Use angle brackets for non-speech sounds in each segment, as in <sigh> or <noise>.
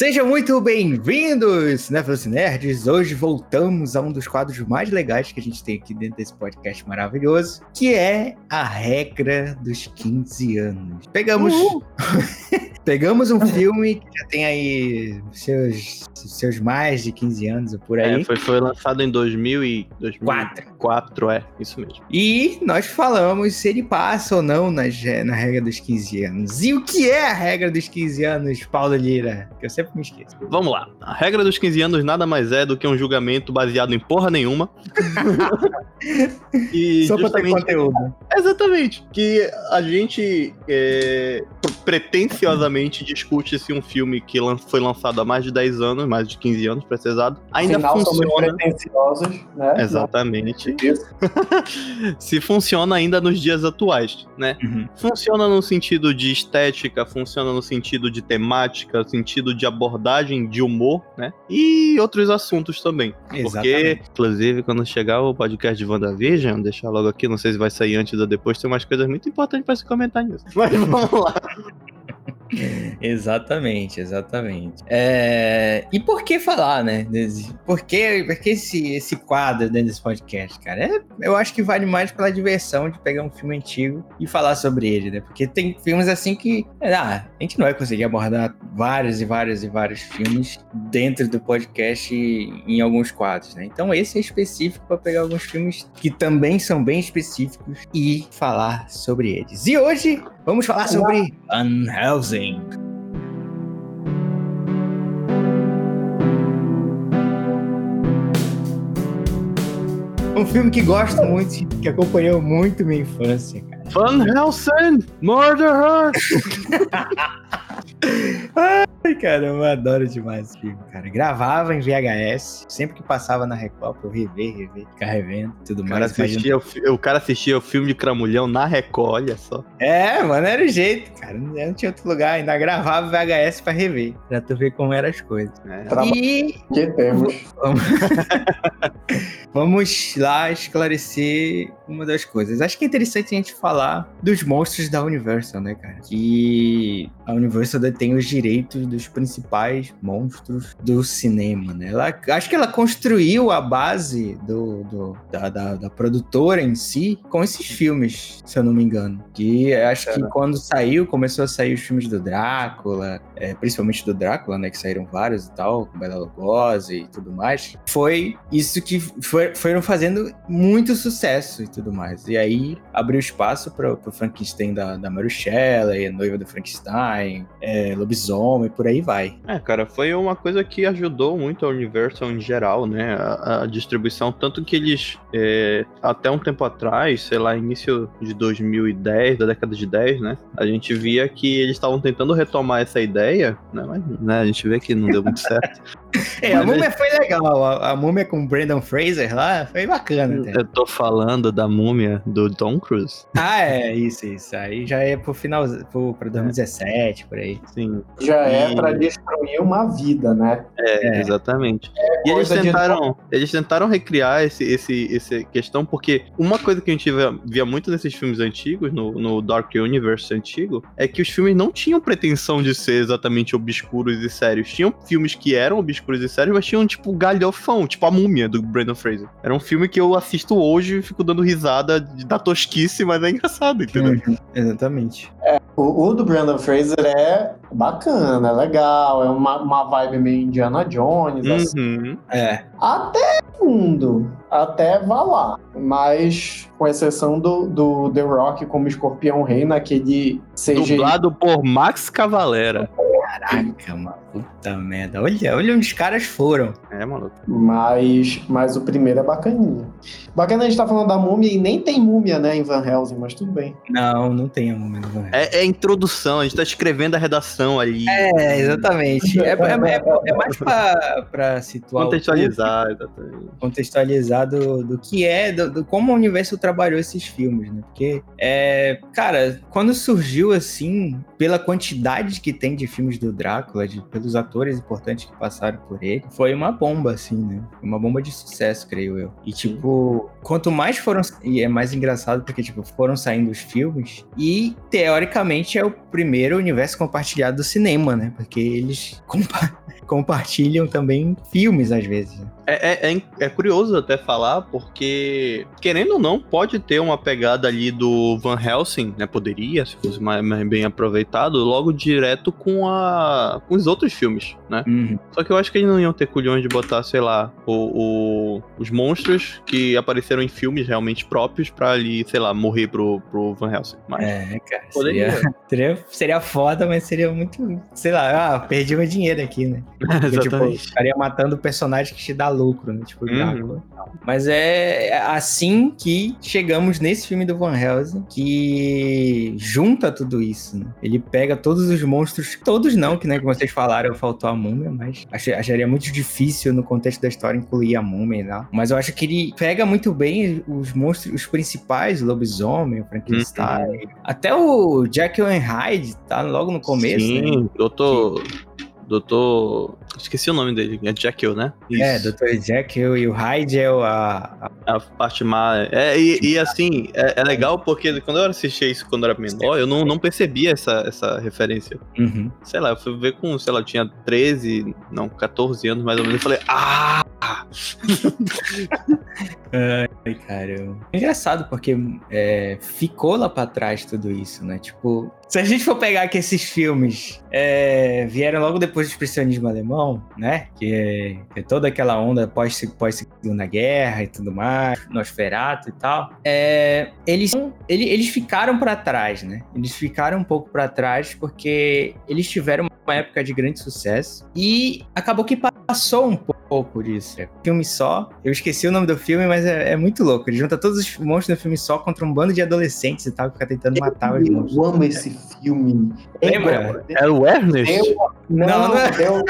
Sejam muito bem-vindos, né, Nerds? Hoje voltamos a um dos quadros mais legais que a gente tem aqui dentro desse podcast maravilhoso, que é a regra dos 15 anos. Pegamos. <laughs> Pegamos um <laughs> filme que já tem aí seus, seus mais de 15 anos por aí. É, foi, foi lançado em 2000 e 2004. 4, é, isso mesmo. E nós falamos se ele passa ou não na, na regra dos 15 anos. E o que é a regra dos 15 anos, Paulo Lira? Que eu sempre me esqueço. Vamos lá. A regra dos 15 anos nada mais é do que um julgamento baseado em porra nenhuma. <laughs> e Só pra ter conteúdo. Exatamente. Que a gente é, pretensiosamente discute se um filme que foi lançado há mais de 10 anos, mais de 15 anos, precisado, ainda Afinal, funciona. pretensiosos, né? Exatamente. <laughs> se funciona ainda nos dias atuais, né? Uhum. Funciona no sentido de estética, funciona no sentido de temática, no sentido de abordagem de humor, né? E outros assuntos também. Exatamente. Porque, inclusive, quando chegar o podcast de WandaVision, deixar logo aqui, não sei se vai sair antes ou depois, tem umas coisas muito importantes para se comentar nisso. Mas vamos lá. Exatamente, exatamente. É... E por que falar, né? Por que, por que esse, esse quadro dentro desse podcast, cara? É, eu acho que vale mais pela diversão de pegar um filme antigo e falar sobre ele, né? Porque tem filmes assim que ah, a gente não vai conseguir abordar vários e vários e vários filmes dentro do podcast em alguns quadros, né? Então esse é específico para pegar alguns filmes que também são bem específicos e falar sobre eles. E hoje vamos falar sobre Van Um filme que gosto muito, que acompanhou muito minha infância, cara. Van Helsing, Murder Her! <laughs> Ai, cara, eu adoro demais esse filme, cara. Gravava em VHS, sempre que passava na Record pra eu rever, rever, ficar revendo tudo o mais. Assistia, o, o, cara assistia o filme de Cramulhão na Record, olha só. É, mano, era o jeito, cara. Não tinha outro lugar, ainda gravava VHS pra rever, pra tu ver como eram as coisas. É. E... Que temos. Vamos... <laughs> Vamos lá esclarecer uma das coisas. Acho que é interessante a gente falar dos monstros da Universal, né, cara? Que a Universal detém os direitos dos principais monstros do cinema, né? Ela, acho que ela construiu a base do, do da, da, da, produtora em si com esses filmes, se eu não me engano. Que acho que quando saiu, começou a sair os filmes do Drácula, é, principalmente do Drácula, né? Que saíram vários e tal, com Bela Lugosi e tudo mais. Foi isso que foi, foram fazendo muito sucesso e tudo mais. E aí abriu espaço para o Frankenstein da, da Mary Shelley, a noiva do Frankenstein, é, lobisomem, por aí vai. É, cara, foi uma coisa que ajudou muito a Universal em geral, né? A, a distribuição, tanto que eles, é, até um tempo atrás, sei lá, início de 2010, da década de 10, né? A gente via que eles estavam tentando retomar essa ideia, né? Mas né, a gente vê que não deu muito certo. <laughs> é, a múmia foi legal. A, a múmia com o Brandon Fraser lá foi bacana. Até. Eu tô falando da múmia do Tom Cruise. Ah, é, isso, isso. Aí já é pro final, pro, pro 2017, é. por aí. Sim. Já é e... é pra destruir uma vida, né? É, é. exatamente. É e eles tentaram, de... eles tentaram recriar esse, esse, essa questão, porque uma coisa que a gente via, via muito nesses filmes antigos, no, no Dark Universe antigo, é que os filmes não tinham pretensão de ser exatamente obscuros e sérios. Tinham filmes que eram obscuros e sérios, mas tinham, tipo, galhofão, tipo a múmia do Brandon Fraser. Era um filme que eu assisto hoje e fico dando risada da tosquice, mas é engraçado, entendeu? Uhum, exatamente. É, o, o, do Brandon Fraser é bacana, é legal, é uma, uma vibe meio Indiana Jones, assim. uhum. assim. É. Até mundo, até vá lá. Mas, com exceção do, do The Rock como Escorpião Rei, naquele CGI... Dublado por Max Cavalera. Caraca, mano. Puta merda. Olha, olha onde os caras foram. É, maluco. Mas, mas o primeiro é bacaninha. Bacana a gente tá falando da múmia e nem tem múmia, né, em Van Helsing, mas tudo bem. Não, não tem a múmia no Van Helsing. É, é introdução, a gente tá escrevendo a redação ali. É, exatamente. É, é, é, é mais pra, pra situar. Contextualizar, o... exatamente. Contextualizar do, do que é, do, do, como o universo trabalhou esses filmes, né? Porque, é, cara, quando surgiu assim, pela quantidade que tem de filmes do Drácula, de, pelos atores importantes que passaram por ele, foi uma bomba, assim, né? Uma bomba de sucesso, creio eu. E, tipo, quanto mais foram. E é mais engraçado porque, tipo, foram saindo os filmes e, teoricamente, é o primeiro universo compartilhado do cinema, né? Porque eles. <laughs> Compa compartilham também filmes às vezes. É, é, é, é, curioso até falar, porque, querendo ou não, pode ter uma pegada ali do Van Helsing, né? Poderia, se fosse mais, mais bem aproveitado, logo direto com, a, com os outros filmes, né? Uhum. Só que eu acho que eles não iam ter culhões de botar, sei lá, o, o, os monstros que apareceram em filmes realmente próprios pra ali, sei lá, morrer pro, pro Van Helsing. Mas é, cara. Poderia. Seria, <laughs> seria, seria foda, mas seria muito, sei lá, ah, perdi meu dinheiro aqui, né? <laughs> Porque, tipo, estaria matando o personagem que te dá lucro, né? Tipo, uhum. Mas é assim que chegamos nesse filme do Van Helsing, que junta tudo isso, né? Ele pega todos os monstros, todos não, que né, como vocês falaram, faltou a múmia, mas acharia muito difícil no contexto da história incluir a múmia e tal. Mas eu acho que ele pega muito bem os monstros, os principais, o lobisomem, o Frankenstein, uhum. até o Jekyll and Hyde, tá logo no começo. Sim, né? doutor... Doutor. Esqueci o nome dele, é Jekyll, né? É, Isso. É, Doutor Jekyll e o Hyde é o, a, a... a parte má. É, e, e assim, é, é, legal porque quando eu assisti isso quando eu era menor, eu não, não percebia essa, essa referência. Uhum. Sei lá, eu fui ver com, sei lá, eu tinha 13, não, 14 anos mais ou menos, e falei, ah! <laughs> Ai, caramba. É engraçado porque é, ficou lá pra trás tudo isso, né? Tipo, se a gente for pegar que esses filmes é, vieram logo depois do expressionismo alemão, né? Que é, que é toda aquela onda pós-segunda pós guerra e tudo mais, Nosferatu e tal. É, eles, eles, eles ficaram para trás, né? Eles ficaram um pouco para trás porque eles tiveram uma época de grande sucesso e acabou que passou um pouco disso. É filme só. Eu esqueci o nome do filme, mas é, é, muito louco. Ele junta todos os monstros do filme só contra um bando de adolescentes e tal, que fica tentando matar os monstros. Eu amo esse filme. Lembra? Era é o Ernest? Deu, não, não, não é. Deu,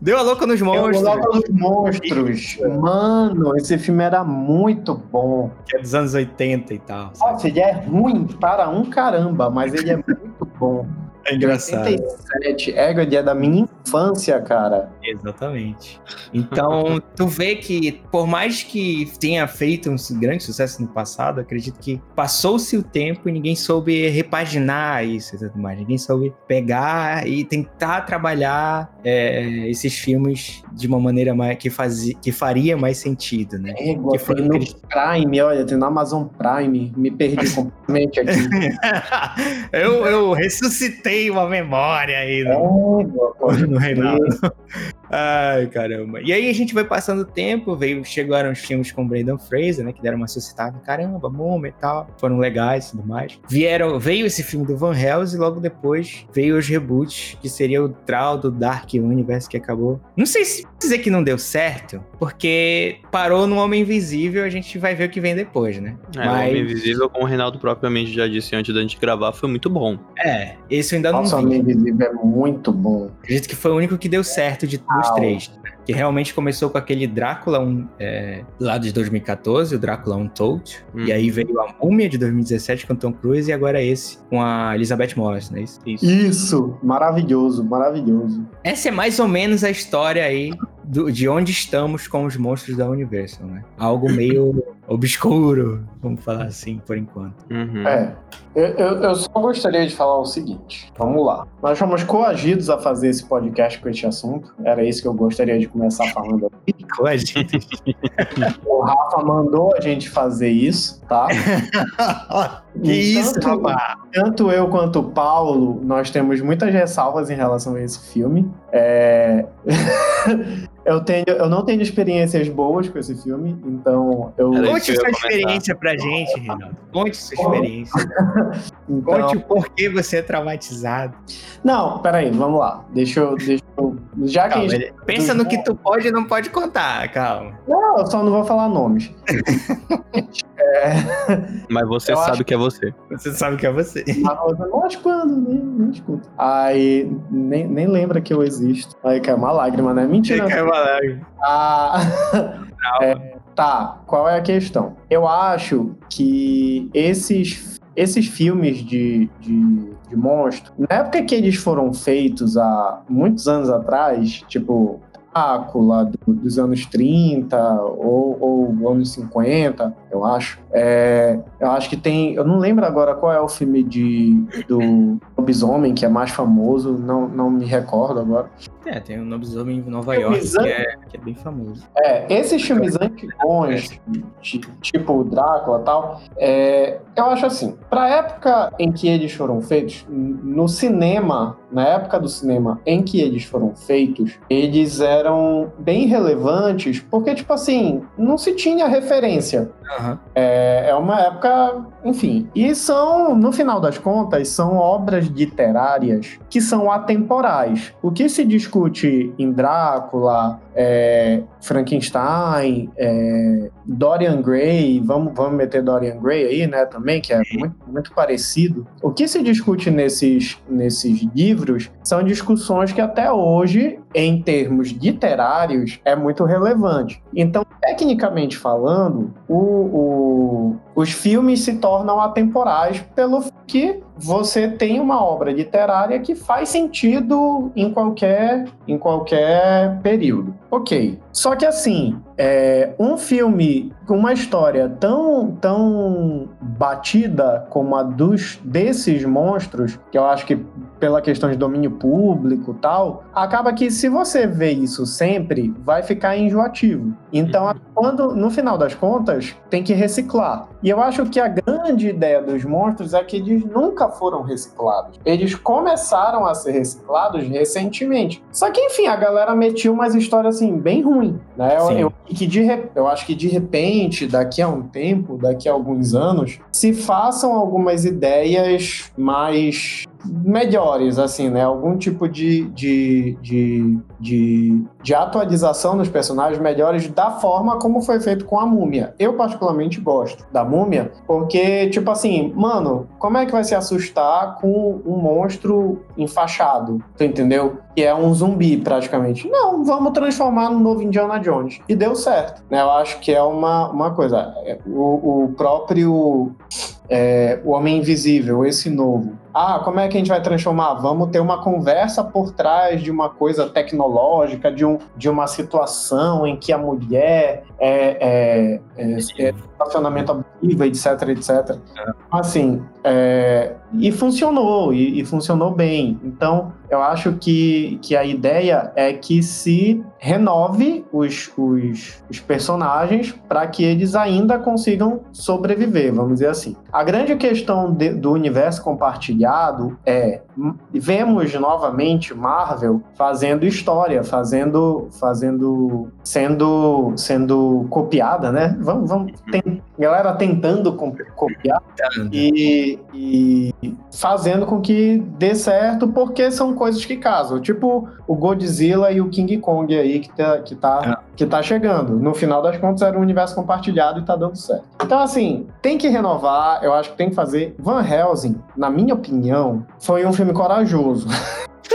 deu a louca nos monstros. Deu a louca nos monstros. Mano, esse filme era muito bom. Que é dos anos 80 e tal. Sabe? Nossa, ele é ruim para um caramba, mas ele é muito bom. É engraçado. 87, Egged é da minha infância, cara. Exatamente. Então, <laughs> tu vê que, por mais que tenha feito um grande sucesso no passado, acredito que passou-se o tempo e ninguém soube repaginar isso e tudo mais. Ninguém soube pegar e tentar trabalhar é, esses filmes de uma maneira mais, que, fazia, que faria mais sentido, né? É, que foi no Prime, olha, tem no Amazon Prime, me perdi <laughs> completamente aqui. <laughs> eu, eu ressuscitei uma memória aí no, é, <laughs> no Reinaldo. Ai, caramba. E aí a gente vai passando o tempo, veio, chegaram os filmes com o Brandon Fraser, né? Que deram uma suscitada, caramba, Múmia e tal. Foram legais e tudo mais. Vieram, veio esse filme do Van Helsing e logo depois veio os reboots, que seria o Troll do Dark Universe, que acabou. Não sei se dizer que não deu certo, porque parou no Homem Invisível, a gente vai ver o que vem depois, né? É, Mas... o Homem Invisível, como o Reinaldo propriamente já disse antes da gente gravar, foi muito bom. É, esse eu ainda Nossa, não vi. Nossa, o Homem Invisível é muito bom. Acredito que foi o único que deu certo de, dos três. Que realmente começou com aquele Drácula um, é, lá de 2014, o Drácula Untold. Hum. E aí veio a Múmia de 2017 com Tom Cruise e agora esse com a Elizabeth Moss, né? Isso. Isso, maravilhoso, maravilhoso. Essa é mais ou menos a história aí do, de onde estamos com os monstros da Universal, né? Algo meio <laughs> obscuro, vamos falar assim, por enquanto. Uhum. É. Eu, eu, eu, só gostaria de falar o seguinte. Vamos lá. Nós fomos coagidos a fazer esse podcast com este assunto. Era isso que eu gostaria de começar falando aqui. Coagidos. <laughs> o Rafa mandou a gente fazer isso, tá? <laughs> que isso, rapaz? Tanto eu quanto o Paulo, nós temos muitas ressalvas em relação a esse filme. É... <laughs> Eu, tenho, eu não tenho experiências boas com esse filme, então eu. Conte sua experiência pra gente, Renato. Conte sua experiência. Então... Conte o porquê você é traumatizado. Não, peraí, vamos lá. Deixa eu. Deixa eu já calma, que gente... Pensa no que tu pode e não pode contar, calma. Não, eu só não vou falar nomes. <laughs> é... Mas você eu sabe acho... que é você. Você sabe que é você. Mas quando, nem, nem escuta. Aí nem, nem lembra que eu existo. Aí cai uma lágrima, né? Mentira. Aí cai uma lágrima. Ah. <laughs> é, tá, qual é a questão? Eu acho que esses, esses filmes de, de, de monstro, na época que eles foram feitos há muitos anos atrás, tipo Drácula do, dos anos 30 ou, ou anos 50, eu acho. É, eu acho que tem. Eu não lembro agora qual é o filme de, do lobisomem que é mais famoso, não, não me recordo agora. É, tem o lobisomem em Nova York, que é, que é, bem famoso. É, esses filmes antigos, tipo Drácula e tal, é, eu acho assim, pra época em que eles foram feitos, no cinema, na época do cinema em que eles foram feitos, eles eram bem relevantes, porque, tipo assim, não se tinha referência. Uhum. É, é uma época, enfim. E são, no final das contas, são obras literárias que são atemporais. O que se discute em Drácula, é, Frankenstein, é, Dorian Gray, vamos, vamos meter Dorian Gray aí, né, também, que é muito, muito parecido. O que se discute nesses, nesses livros são discussões que até hoje, em termos literários, é muito relevante. Então, tecnicamente falando, o, o, os filmes se tornam atemporais pelo que você tem uma obra literária que faz sentido em qualquer, em qualquer período. Ok. Só que assim, é, um filme com uma história tão, tão batida como a dos desses monstros, que eu acho que pela questão de domínio público tal, acaba que se você vê isso sempre, vai ficar enjoativo. Então, uhum. quando no final das contas, tem que reciclar. E eu acho que a grande ideia dos monstros é que eles nunca foram reciclados. Eles começaram a ser reciclados recentemente. Só que, enfim, a galera metia umas histórias assim bem ruins, né? Eu, eu, que de, eu acho que de repente, daqui a um tempo, daqui a alguns anos, se façam algumas ideias mais melhores, assim, né? Algum tipo de, de, de, de, de atualização dos personagens melhores da forma como foi feito com a múmia. Eu, particularmente, gosto da múmia, porque, tipo assim, mano, como é que vai se assustar com um monstro enfaixado? Tu entendeu? Que é um zumbi, praticamente. Não, vamos transformar no novo Indiana Jones. E deu certo, né? Eu acho que é uma, uma coisa. É, o, o próprio é, o Homem Invisível, esse novo. Ah, como é que a gente vai transformar? Vamos ter uma conversa por trás de uma coisa tecnológica, de, um, de uma situação em que a mulher é, é, é, é relacionamento abusivo, etc, etc. Assim, é, e funcionou, e, e, funcionou bem. Então, eu acho que, que a ideia é que se renove os, os, os personagens para que eles ainda consigam sobreviver, vamos dizer assim. A grande questão de, do universo compartilhado é vemos novamente Marvel fazendo história, fazendo, fazendo, sendo, sendo copiada, né? Vamos, vamos uhum. tem, galera tentando copiar e, e fazendo com que dê certo, porque são coisas que casam. Tipo o Godzilla e o King Kong aí que tá, que tá, é. que tá chegando. No final das contas era um universo compartilhado e tá dando certo. Então, assim, tem que renovar, eu acho que tem que fazer. Van Helsing, na minha opinião, foi um filme corajoso. <laughs>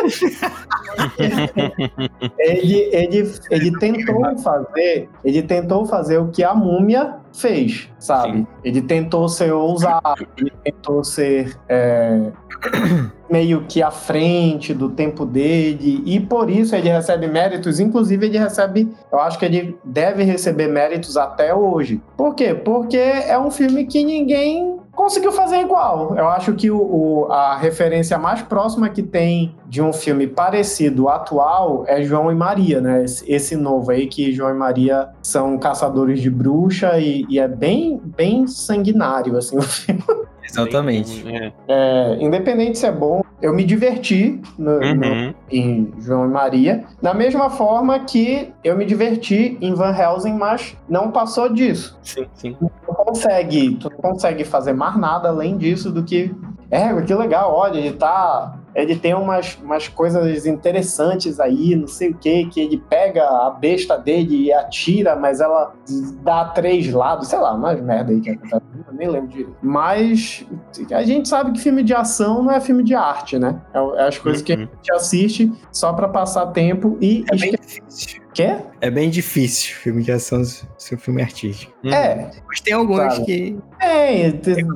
ele, ele, ele tentou fazer, ele tentou fazer o que a múmia fez, sabe? Sim. Ele tentou ser ousado, ele tentou ser é, meio que à frente do tempo dele, e por isso ele recebe méritos, inclusive ele recebe, eu acho que ele deve receber méritos até hoje. Por quê? Porque é um filme que ninguém conseguiu fazer igual. Eu acho que o, o, a referência mais próxima que tem de um filme parecido atual é João e Maria, né? Esse, esse novo aí que João e Maria são caçadores de bruxa e, e é bem, bem sanguinário assim o filme. Exatamente. É. É, independente se é bom, eu me diverti no, uhum. no, em João e Maria, da mesma forma que eu me diverti em Van Helsing, mas não passou disso. Sim, sim. Tu não consegue, tu não consegue fazer mais nada além disso do que é, que legal, olha, ele tá ele tem umas, umas coisas interessantes aí, não sei o que, que ele pega a besta dele e atira, mas ela dá três lados, sei lá, umas merda aí que acontece, eu nem lembro direito. Mas a gente sabe que filme de ação não é filme de arte, né? É, é as coisas uhum. que a uhum. gente assiste só para passar tempo e. É bem difícil. Quê? É bem difícil filme de ação ser filme artístico. É. Mas tem alguns sabe? que. Tem, tem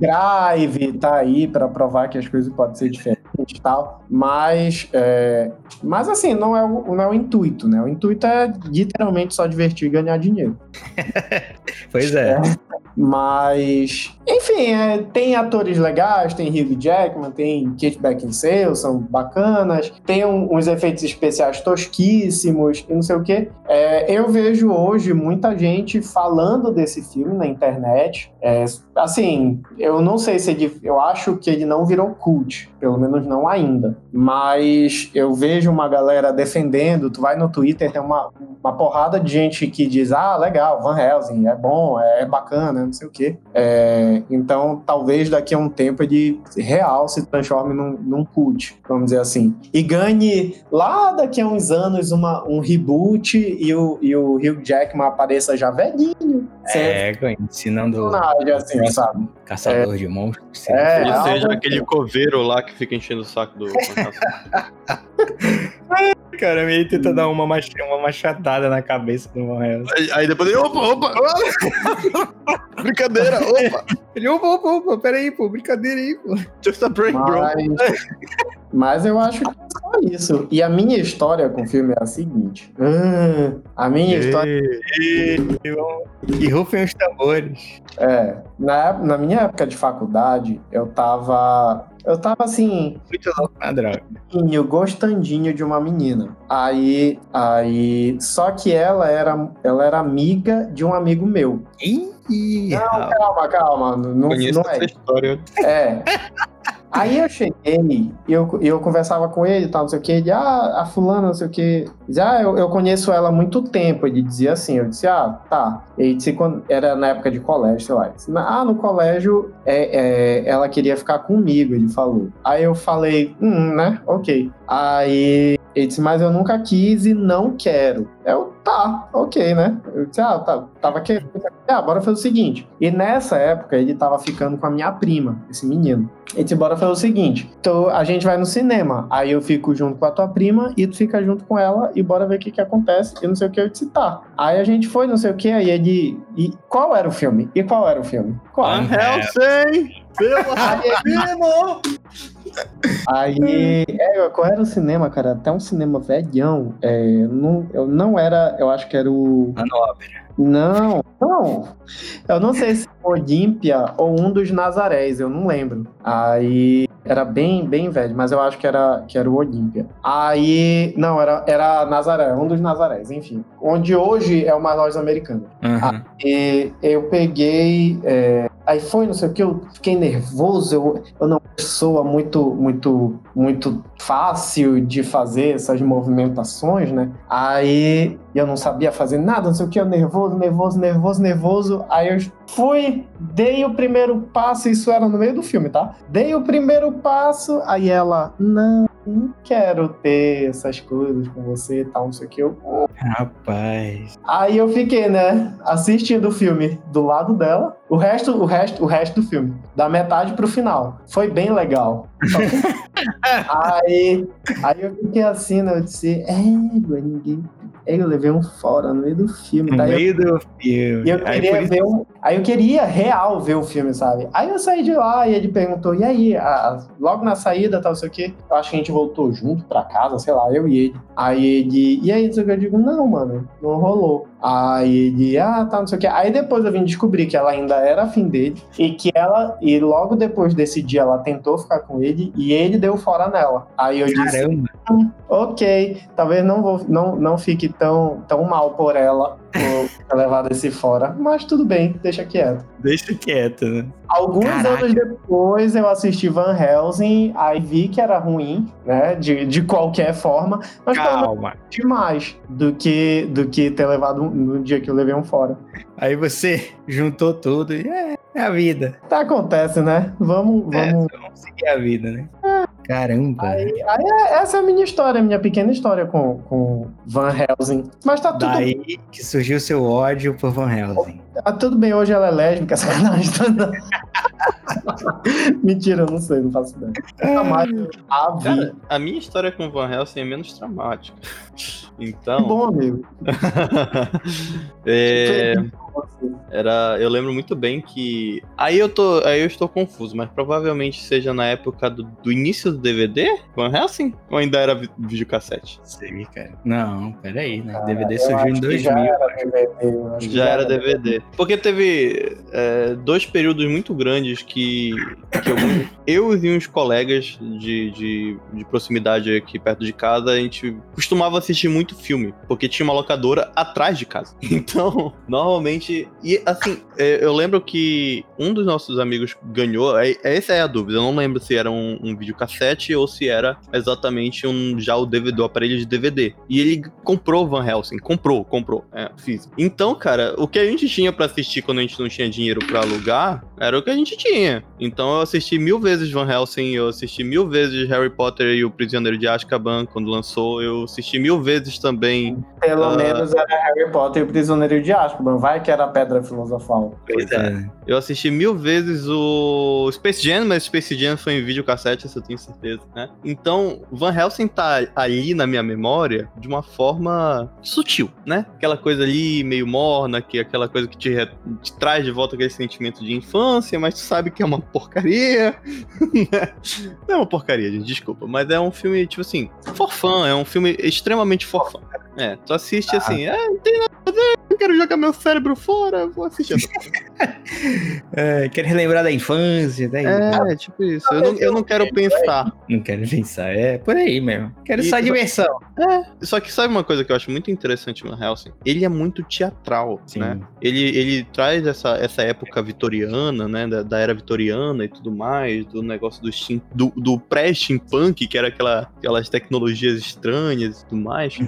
Drive tá aí para provar que as coisas podem ser diferentes. E tal, mas, é, mas assim, não é, o, não é o intuito, né? O intuito é literalmente só divertir e ganhar dinheiro. <laughs> pois é. é. Mas, enfim, é, tem atores legais, tem Hugh Jackman, tem Kate Beckinsale, são bacanas, tem um, uns efeitos especiais tosquíssimos e não sei o quê. É, eu vejo hoje muita gente falando desse filme na internet. É, assim, eu não sei se ele, eu acho que ele não virou cult, pelo menos não ainda. Mas eu vejo uma galera defendendo, tu vai no Twitter, tem uma, uma porrada de gente que diz, ah, legal, Van Helsing, é bom, é bacana, não sei o quê. É, então, talvez daqui a um tempo ele real se transforme num, num cult, vamos dizer assim. E ganhe lá daqui a uns anos uma, um reboot e o, e o Hugh Jackman apareça já velhinho. É, ensinando. Assim, sabe? Caçador é, de monstros. É, Ou seja, aquele coveiro lá que fica enchendo o saco do. <laughs> Cara, meio tenta dar uma, mach... uma machadada na cabeça do Van Aí, aí depois ele, opa, opa! <laughs> brincadeira, opa! Ele, opa, opa, opa, peraí, pô, brincadeira aí, pô. Just a break, bro. Mas eu acho que é só isso. E a minha história com o filme é a seguinte. Hum, a minha e, história. E, e, e rufem os tambores. É. Na, na minha época de faculdade, eu tava eu tava assim. Muito louco na droga. Eu gostandinho de uma menina. Aí. Aí. Só que ela era, ela era amiga de um amigo meu. Ih, não, calma, calma. Não, Conheço não é. história. É. <laughs> Aí eu cheguei eu, eu conversava com ele e tal, não sei o que. Ele, ah, a fulana, não sei o que. Já eu, eu conheço ela há muito tempo. Ele dizia assim, eu disse, ah, tá. Ele disse, quando, era na época de colégio, sei lá. Disse, ah, no colégio é, é, ela queria ficar comigo, ele falou. Aí eu falei, hum, né, ok. Aí ele disse, mas eu nunca quis e não quero. Eu, tá, ok, né? Eu disse, ah, tá, tava querendo. Ah, bora fazer o seguinte. E nessa época ele tava ficando com a minha prima, esse menino. Ele disse, bora fazer o seguinte. Então a gente vai no cinema. Aí eu fico junto com a tua prima e tu fica junto com ela e bora ver o que que acontece. E não sei o que eu disse, tá. Aí a gente foi, não sei o que, aí ele. E qual era o filme? E qual era o filme? Qual? Van Helsing! Pelo Rabino! <laughs> Aí, é, qual era o cinema, cara? Até um cinema velhão. É, não, eu não era, eu acho que era o. A Ópera. Não, não. Eu não sei se foi Olímpia ou um dos Nazarés, eu não lembro. Aí era bem, bem velho, mas eu acho que era, que era o Olímpia. Aí, não, era, era Nazaré, um dos Nazarés, enfim. Onde hoje é uma loja americana. Uhum. Aí eu peguei. É, aí foi, não sei o que, eu fiquei nervoso, eu, eu não sou muito, muito, muito fácil de fazer essas movimentações, né? Aí eu não sabia fazer nada, não sei o que, eu nervoso, nervoso, nervoso, nervoso. Aí eu fui, dei o primeiro passo, isso era no meio do filme, tá? Dei o primeiro passo, aí ela, não, não quero ter essas coisas com você e tal, não sei o que. Eu, Rapaz. Aí eu fiquei, né, assistindo o filme do lado dela, o resto, o resto, o resto do filme, da metade pro final. Foi bem legal. <laughs> aí, aí eu fiquei assim, né, eu disse, é, ninguém eu levei um fora no meio do filme. No meio eu, do filme. E eu queria aí, ver um, aí eu queria real ver o filme, sabe? Aí eu saí de lá e ele perguntou, e aí, a, logo na saída, tal, sei o quê. Eu acho que a gente voltou junto pra casa, sei lá, eu e ele. Aí ele, e aí, eu digo, não, mano, não rolou. Aí ele, ah, tá, não sei o que. Aí depois eu vim descobrir que ela ainda era afim dele e que ela, e logo depois desse dia ela tentou ficar com ele e ele deu fora nela. Aí eu Caramba. disse, hum, ok, talvez não, vou, não, não fique tão, tão mal por ela por ter levado esse fora, mas tudo bem, deixa quieto. Deixa quieto, né? Alguns Caraca. anos depois eu assisti Van Helsing, aí vi que era ruim, né? De, de qualquer forma, mas Calma. demais do que, do que ter levado no dia que eu levei um fora. Aí você juntou tudo e é, é a vida. Tá, acontece, né? Vamos, é, vamos... É, vamos seguir a vida, né? Caramba. Aí, aí, é, essa é a minha história, a minha pequena história com, com Van Helsing. Mas tá tudo. Daí que surgiu seu ódio por Van Helsing. Ah, tudo bem, hoje ela é lésbica, <laughs> sacanagem. Mentira, eu não sei, não faço ideia. A, Cara, a minha história com Van Helsing é menos traumática. Então. Que bom, amigo. <laughs> é... Era, eu lembro muito bem que. Aí eu tô. Aí eu estou confuso, mas provavelmente seja na época do, do início do DVD? Van Helsing? Ou ainda era videocassete? Sei, cara. Não, peraí, né? DVD surgiu em 2000. Já era DVD. Já era DVD. Porque teve é, dois períodos muito grandes que, que eu, eu e uns colegas de, de, de proximidade aqui perto de casa, a gente costumava assistir muito filme, porque tinha uma locadora atrás de casa. <laughs> Então, normalmente. E assim, é, eu lembro que um dos nossos amigos ganhou. É, essa é a dúvida. Eu não lembro se era um, um videocassete ou se era exatamente um já o DVD, o aparelho de DVD. E ele comprou Van Helsing. Comprou, comprou. É, fiz. Então, cara, o que a gente tinha para assistir quando a gente não tinha dinheiro para alugar era o que a gente tinha. Então eu assisti mil vezes Van Helsing, eu assisti mil vezes Harry Potter e o Prisioneiro de Azkaban quando lançou. Eu assisti mil vezes também. Pelo uh... menos era Harry Potter e o Prisioneiro de Azkaban. Vai que era a Pedra Filosofal. Pois é. Eu assisti mil vezes o Space Jam, mas Space Jam foi em videocassete, isso eu tenho certeza, né? Então, Van Helsing tá ali na minha memória de uma forma sutil, né? Aquela coisa ali meio morna, que é aquela coisa que te, te traz de volta aquele sentimento de infância, mas tu sabe que é uma porcaria. <laughs> Né? Não é uma porcaria, gente, desculpa, mas é um filme, tipo assim, forfã, é um filme extremamente forfã. É, tu assiste ah. assim, ah, não tem nada a ver, eu quero jogar meu cérebro fora, vou assistir. <laughs> é, quero relembrar da infância, daí. É, tipo isso. Eu não, eu não quero pensar. Não quero pensar, é por aí mesmo. Quero só diversão. É, só que sabe uma coisa que eu acho muito interessante no Helsing? Ele é muito teatral, Sim. né? Ele, ele traz essa, essa época vitoriana, né? Da, da era vitoriana e tudo mais, do negócio do, do, do pré-steampunk, que era aquela, aquelas tecnologias estranhas e tudo mais.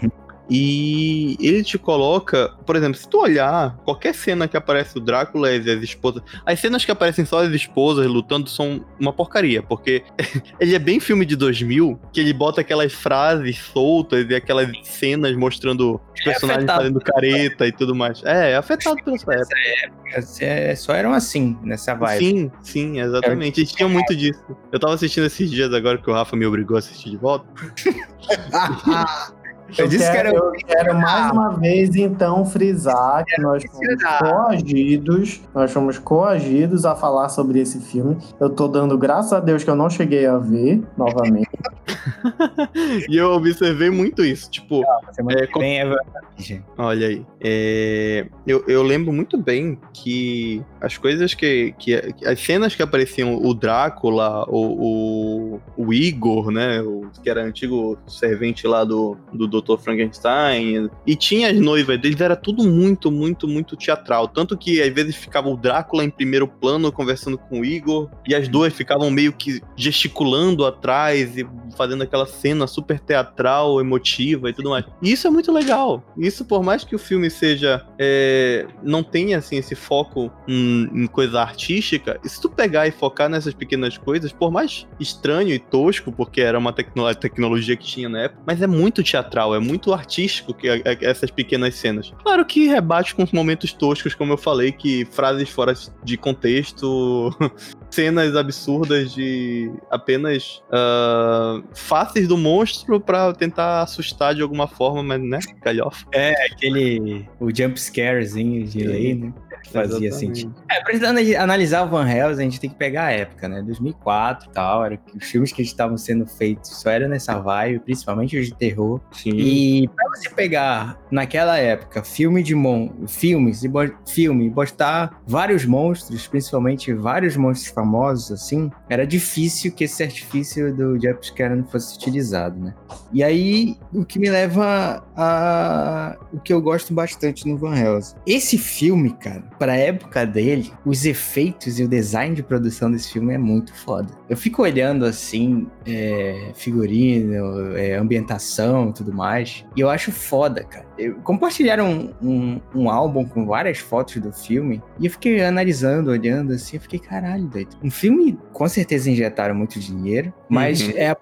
E ele te coloca, por exemplo, se tu olhar qualquer cena que aparece o Drácula e as esposas, as cenas que aparecem só as esposas lutando são uma porcaria, porque <laughs> ele é bem filme de 2000, que ele bota aquelas frases soltas e aquelas cenas mostrando os é personagens é fazendo careta e tudo mais. É, é afetado pela sua época. época. É, só eram assim, nessa vibe. Sim, sim, exatamente. Eles tinham muito disso. Eu tava assistindo esses dias agora que o Rafa me obrigou a assistir de volta. <laughs> <laughs> Eu, eu disse quero, que era... eu quero mais uma vez, então, frisar que nós fomos coagidos, nós fomos coagidos a falar sobre esse filme. Eu tô dando graças a Deus que eu não cheguei a ver novamente. <laughs> e eu observei muito isso, tipo... Não, é, bem, é Olha aí. É, eu, eu lembro muito bem que as coisas que, que. As cenas que apareciam o Drácula, o, o, o Igor, né? O, que era antigo servente lá do, do Dr. Frankenstein. E tinha as noivas deles, era tudo muito, muito, muito teatral. Tanto que às vezes ficava o Drácula em primeiro plano conversando com o Igor, e as duas ficavam meio que gesticulando atrás e fazendo aquela cena super teatral, emotiva e tudo mais. E isso é muito legal. Isso, por mais que o filme seja. É, não tenha assim, esse foco em, em, coisa artística, se tu pegar e focar nessas pequenas coisas, por mais estranho e tosco, porque era uma tecno tecnologia que tinha na época, mas é muito teatral, é muito artístico que, essas pequenas cenas. Claro que rebate com os momentos toscos, como eu falei, que frases fora de contexto, <laughs> cenas absurdas de apenas uh, faces do monstro para tentar assustar de alguma forma, mas né, galhofa. É, aquele. O jump scarezinho de lei, né? Fazia Exatamente. sentido. É, pra analisar o Van Helsing, a gente tem que pegar a época, né? 2004 e tal. Era que os filmes que estavam sendo feitos só eram nessa vibe, principalmente os de terror. Sim. E você pegar, naquela época, filme de mon filmes e filme, botar vários monstros, principalmente vários monstros famosos, assim, era difícil que esse artifício do jump scare não fosse utilizado, né? E aí, o que me leva a o que eu gosto bastante no Van Helsing. Esse filme, cara, pra época dele, os efeitos e o design de produção desse filme é muito foda. Eu fico olhando assim, é, figurino, é, ambientação tudo mais, e eu acho foda, cara. Eu, compartilharam um, um, um, álbum com várias fotos do filme, e eu fiquei analisando, olhando assim, eu fiquei, caralho, doido. Um filme, com certeza injetaram muito dinheiro, mas uhum. é a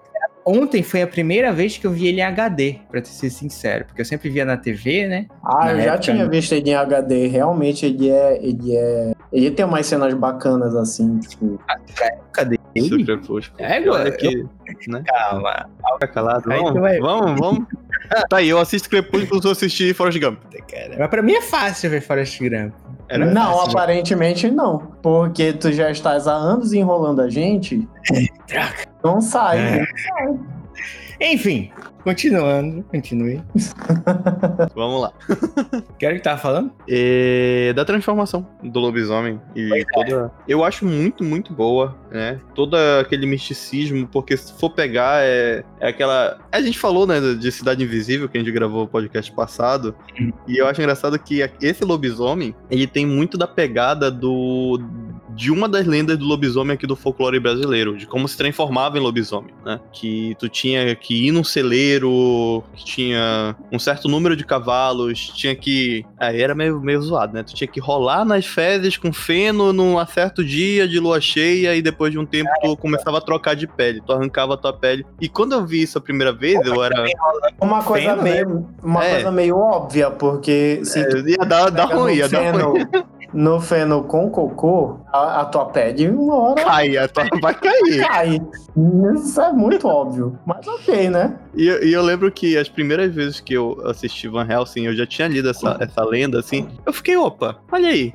Ontem foi a primeira vez que eu vi ele em HD, pra ser sincero, porque eu sempre via na TV, né? Ah, eu já tinha visto ele em HD. Realmente ele é. Ele é. Ele tem umas cenas bacanas assim, tipo. Ah, cadê ele? Super É, agora. Aqui, né? Calma. Fica calado. Vamos, vai... vamos, vamos. Tá aí, eu assisto Crepúsculo, eu assisti Forrest Gump. Mas pra mim é fácil ver Forrest Gump. Era não, fácil, aparentemente não. Porque tu já estás há anos enrolando a gente. <laughs> Não sai, é. não sai. Enfim, continuando, continue. <laughs> Vamos lá. <laughs> Quero que tava falando? É, da transformação do lobisomem. E é. toda. Eu acho muito, muito boa, né? Todo aquele misticismo, porque se for pegar, é, é aquela. A gente falou, né, de Cidade Invisível, que a gente gravou o podcast passado. Uhum. E eu acho engraçado que esse lobisomem, ele tem muito da pegada do de uma das lendas do lobisomem aqui do folclore brasileiro, de como se transformava em lobisomem, né? Que tu tinha que ir num celeiro, que tinha um certo número de cavalos, tinha que. Aí era meio, meio zoado, né? Tu tinha que rolar nas fezes com feno num certo dia de lua cheia e depois de um tempo tu começava a trocar de pele, tu arrancava a tua pele. E quando eu vi isso a primeira vez, eu era. Uma coisa meio, uma é. coisa meio óbvia, porque se é, ia dar, dar ruim, ia dar ruim. no feno com cocô, a, a tua pele uma hora. Cai, a tua <laughs> vai cair. Cai. Isso é muito óbvio. Mas ok, né? E, e, eu lembro que as primeiras vezes que eu assisti Van Helsing, eu já tinha lido essa, essa lenda, assim. Eu fiquei, opa, olha aí.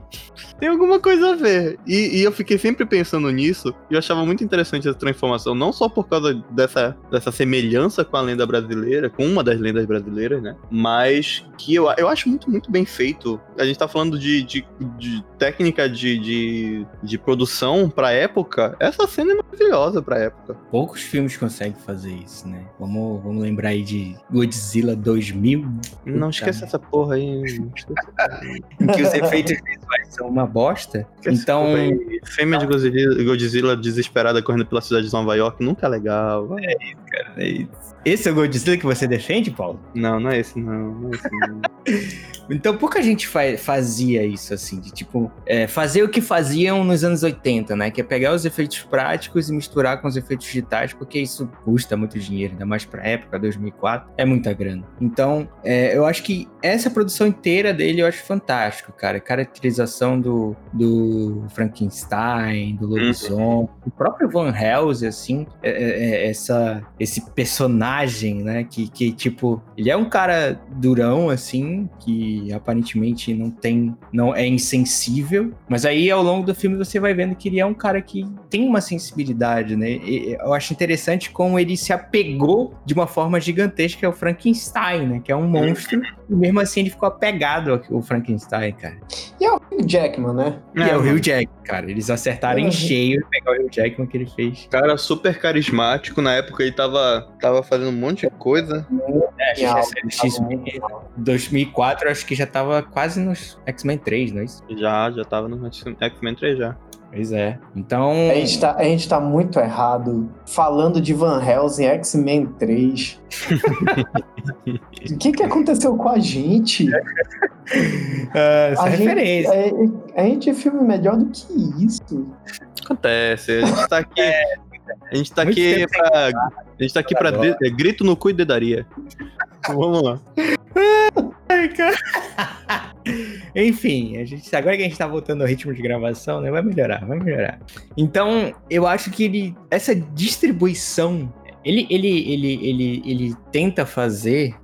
Tem alguma coisa a ver. E, e eu fiquei sempre pensando nisso. E eu achava muito interessante essa transformação. Não só por causa dessa, dessa semelhança com a lenda brasileira, com uma das lendas brasileiras, né? Mas que eu, eu acho muito, muito bem feito. A gente tá falando de, de, de técnica de, de, de produção pra época. Essa cena é maravilhosa pra época. Poucos filmes conseguem fazer isso, né? Vamos Vamos lembrar aí de Godzilla 2000. Não esqueça essa porra aí. <laughs> que os efeitos visuais são uma bosta. então. Fêmea de Godzilla, Godzilla desesperada correndo pela cidade de Nova York nunca é legal. É isso, cara. É isso. Esse é o Godzilla que você defende, Paulo? Não, não é esse, não. não, é esse, não. <laughs> então, pouca gente fa fazia isso, assim, de tipo, é, fazer o que faziam nos anos 80, né? Que é pegar os efeitos práticos e misturar com os efeitos digitais, porque isso custa muito dinheiro, ainda mais pra época, 2004, é muita grana. Então, é, eu acho que essa produção inteira dele eu acho fantástico, cara. Caracterização do, do Frankenstein, do lobisomem, uhum. o próprio Van Helsing, assim, é, é, é, essa, esse personagem personagem, né? Que, que, tipo, ele é um cara durão, assim, que aparentemente não tem. não é insensível. Mas aí, ao longo do filme, você vai vendo que ele é um cara que tem uma sensibilidade, né? E, eu acho interessante como ele se apegou de uma forma gigantesca ao Frankenstein, né? Que é um monstro. E mesmo assim ele ficou apegado ao Frankenstein, cara. E é o Hugh Jackman, né? E é, é o Hugh Jackman, cara. Eles acertaram em cheio pegar o Hugh Jackman que ele fez. Cara, super carismático. Na época ele tava, tava fazendo um monte de coisa. É, X-Men 2004, acho que já tava quase nos X-Men 3, não é isso? Já, já tava no X-Men 3 já. Pois é. Então. A gente, tá, a gente tá muito errado falando de Van Helsing, X-Men 3. <laughs> o que que aconteceu com a gente? Uh, <laughs> essa a referência. Gente, é, a gente é filme melhor do que isso. Acontece. A gente tá aqui. É, a gente tá aqui pra. A gente tá aqui pra. De, grito no cu e dedaria. Vamos lá. Ai, cara. <laughs> Enfim, a gente, agora que a gente tá voltando ao ritmo de gravação, né? Vai melhorar, vai melhorar. Então, eu acho que ele. Essa distribuição ele, ele, ele, ele, ele tenta fazer.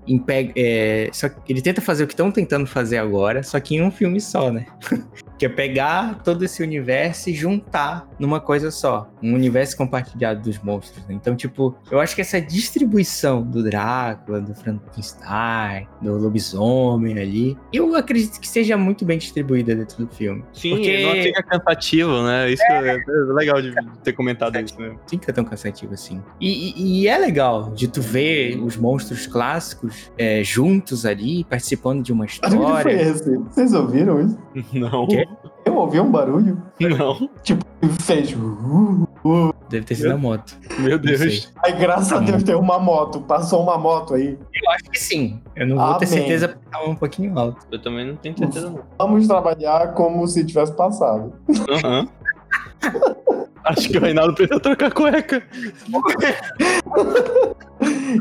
É, só, ele tenta fazer o que estão tentando fazer agora, só que em um filme só, né? <laughs> que é pegar todo esse universo e juntar numa coisa só. Um universo compartilhado dos monstros. Né? Então, tipo, eu acho que essa distribuição do Drácula, do Frankenstein, do lobisomem ali, eu acredito que seja muito bem distribuída dentro do filme. Sim, porque... não fica cansativo, né? Isso é, é legal de ter comentado isso, né? Fica tão cansativo assim. E, e, e, é legal de tu ver os monstros clássicos é, juntos ali, participando de uma história. O que foi esse? Vocês ouviram isso? <laughs> Não. Eu ouvi um barulho. Não. Tipo, fez. Uh, uh. Deve ter sido a moto. Meu Deus. Ai, graças a Deus tem uma moto. Passou uma moto aí. Eu acho que sim. Eu não vou Amém. ter certeza porque tava um pouquinho alto. Eu também não tenho certeza, não. Vamos trabalhar como se tivesse passado. Aham. Uhum. <laughs> Acho que o Reinaldo precisa trocar cueca. <laughs>